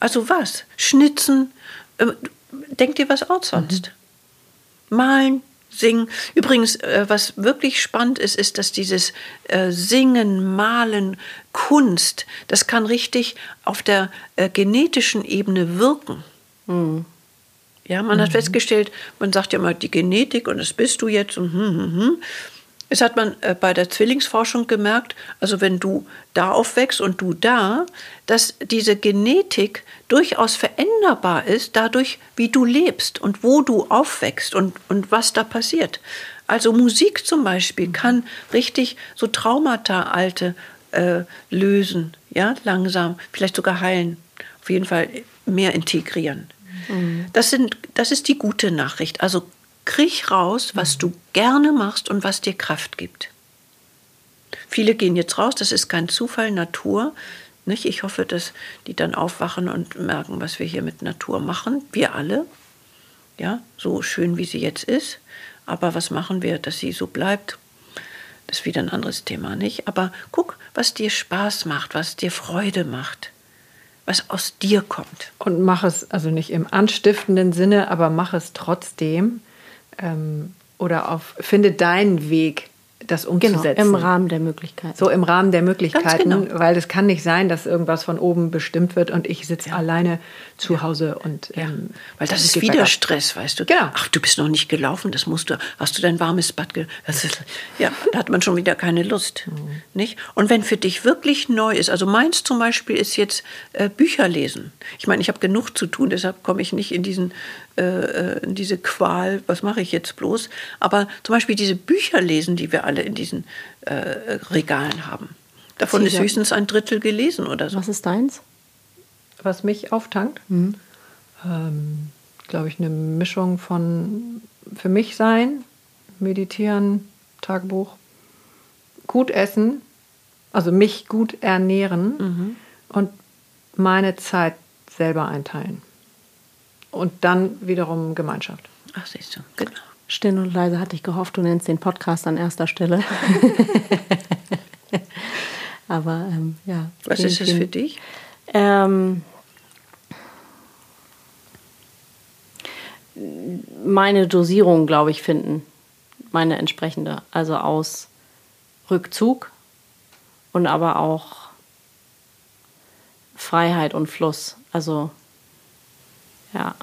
Also was? Schnitzen? Ähm, Denk dir was aus sonst. Malen, singen. Übrigens, äh, was wirklich spannend ist, ist, dass dieses äh, Singen, Malen, Kunst, das kann richtig auf der äh, genetischen Ebene wirken. Ja, man hat festgestellt, man sagt ja mal die Genetik und das bist du jetzt und hm, hm, hm. Es hat man äh, bei der Zwillingsforschung gemerkt, also wenn du da aufwächst und du da, dass diese Genetik durchaus veränderbar ist, dadurch, wie du lebst und wo du aufwächst und, und was da passiert. Also Musik zum Beispiel kann richtig so Traumata alte äh, lösen, ja, langsam, vielleicht sogar heilen, auf jeden Fall mehr integrieren. Das, sind, das ist die gute Nachricht. Also krieg raus, was du gerne machst und was dir Kraft gibt. Viele gehen jetzt raus, das ist kein Zufall, Natur. Nicht? Ich hoffe, dass die dann aufwachen und merken, was wir hier mit Natur machen. Wir alle. Ja, so schön wie sie jetzt ist. Aber was machen wir, dass sie so bleibt? Das ist wieder ein anderes Thema, nicht? Aber guck, was dir Spaß macht, was dir Freude macht, was aus dir kommt.
Und mach es, also nicht im anstiftenden Sinne, aber mach es trotzdem. Ähm, oder auf, finde deinen Weg, das
Genau,
umzusetzen.
im Rahmen der Möglichkeiten.
So im Rahmen der Möglichkeiten,
genau.
weil es kann nicht sein, dass irgendwas von oben bestimmt wird und ich sitze alleine zu Hause und
Ja,
ähm,
weil das
es
ist wieder
bergab.
Stress, weißt du?
Genau.
Ach, du bist noch nicht gelaufen, das musst du. Hast du dein warmes Bad? Ge das ist, ja, da hat man schon wieder keine Lust,
Mhm.
nicht? Und wenn für dich wirklich neu ist, also meins zum Beispiel ist jetzt äh, Bücher lesen. Ich meine, ich habe genug zu tun, deshalb komme ich nicht in diesen äh, äh, in diese Qual. Was mache ich jetzt bloß? Aber zum Beispiel diese Bücher lesen, die wir alle in diesen äh, Regalen haben. Davon ist
Sicher.
höchstens ein Drittel gelesen oder so.
Was ist deins?
Was mich auftankt,
Mhm.
ähm, glaube ich, eine Mischung von für mich sein, meditieren, Tagebuch, gut essen, also mich gut ernähren und meine Zeit selber einteilen. Und dann wiederum Gemeinschaft.
Ach, siehst du, genau.
Still und leise hatte ich gehofft, du nennst den Podcast an erster Stelle. [LAUGHS] Aber ähm, ja.
Was ist es
vielen-
für dich?
Ähm, meine Dosierung, glaube ich, finden. Meine entsprechende. Also aus Rückzug und aber auch Freiheit und Fluss. Also, ja.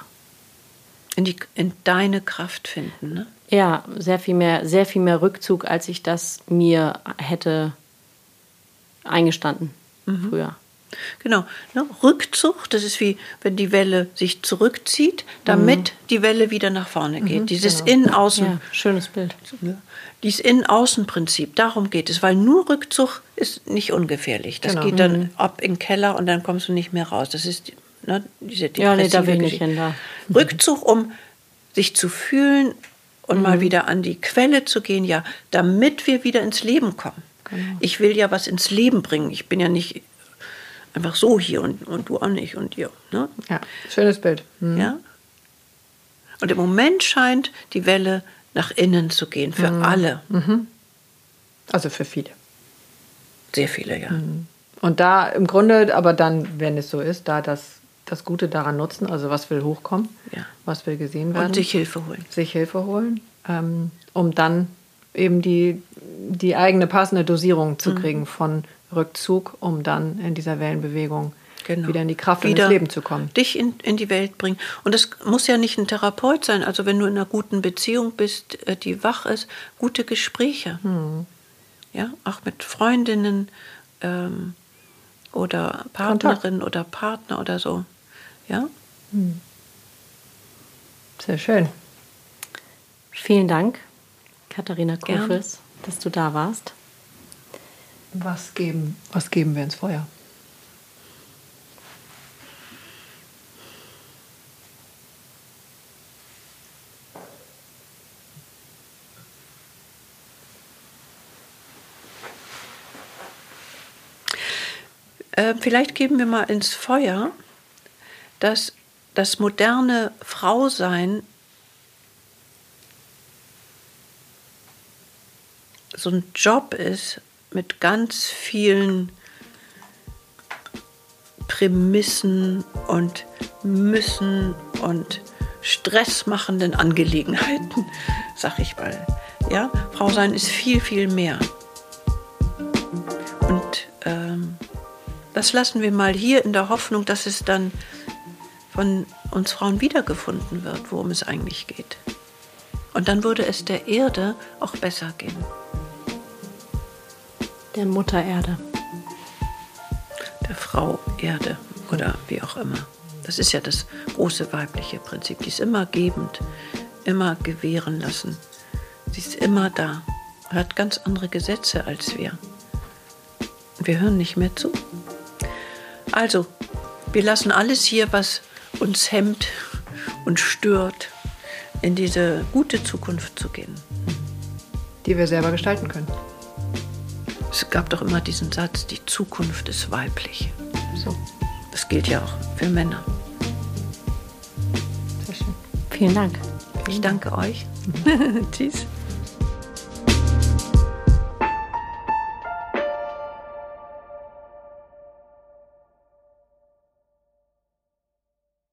In, die, in deine Kraft finden, ne?
Ja, sehr viel mehr, sehr viel mehr Rückzug, als ich das mir hätte eingestanden früher.
Genau. Ne? Rückzug, das ist wie, wenn die Welle sich zurückzieht, damit die Welle wieder nach vorne geht. Dieses In-Außen.
Ja, schönes Bild.
Ne? Dieses In-Außen-Prinzip, darum geht es, weil nur Rückzug ist nicht ungefährlich. Das
Genau.
geht dann ab in den Keller und dann kommst du nicht mehr raus. Das ist ne, diese
Ja, nee, da will ich hin, da.
Rückzug, um sich zu fühlen und mal wieder an die Quelle zu gehen, ja, damit wir wieder ins Leben kommen. Ich will ja was ins Leben bringen. Ich bin ja nicht einfach so hier und, und du auch nicht und ihr. Ne?
Ja, schönes Bild. Hm.
Ja? Und im Moment scheint die Welle nach innen zu gehen, für alle.
Also für viele.
Sehr viele, ja.
Und da im Grunde, aber dann, wenn es so ist, da das, das Gute daran nutzen, also was will hochkommen,
Ja.
was will gesehen werden.
Und sich Hilfe holen.
sich Hilfe holen, ähm, um dann eben die, die eigene passende Dosierung zu kriegen von Rückzug, um dann in dieser Wellenbewegung
Genau.
wieder in die Kraft und
Wieder
ins Leben zu kommen.
Dich in, in die Welt bringen. Und das muss ja nicht ein Therapeut sein. Also wenn du in einer guten Beziehung bist, äh, die wach ist, gute Gespräche.
Hm.
Ja, auch mit Freundinnen ähm, oder Partnerin oder Partner oder so. Ja,
Sehr schön.
Vielen Dank, Katharina. Kofels, dass du da warst.
Was geben, was geben wir ins Feuer?
Äh, vielleicht geben wir mal ins Feuer, dass das moderne Frausein so ein Job ist mit ganz vielen Prämissen und Müssen und stressmachenden Angelegenheiten, [LAUGHS] sag ich mal. Ja, Frau sein ist viel, viel mehr. Und ähm, das lassen wir mal hier in der Hoffnung, dass es dann von uns Frauen wiedergefunden wird, worum es eigentlich geht. Und dann würde es der Erde auch besser gehen.
Der Mutter Erde.
der Frau Erde oder wie auch immer. Das ist ja das große weibliche Prinzip. Die ist immer gebend, immer gewähren lassen. Sie ist immer da hat ganz andere Gesetze als wir. Wir hören nicht mehr zu. Also, wir lassen alles hier, was uns hemmt und stört, in diese gute Zukunft zu gehen.
Die wir selber gestalten können.
Es gab doch immer diesen Satz, die Zukunft ist weiblich.
So,
Das gilt ja auch für Männer.
sehr schön.
Vielen Dank.
Ich danke euch. [LAUGHS] Tschüss.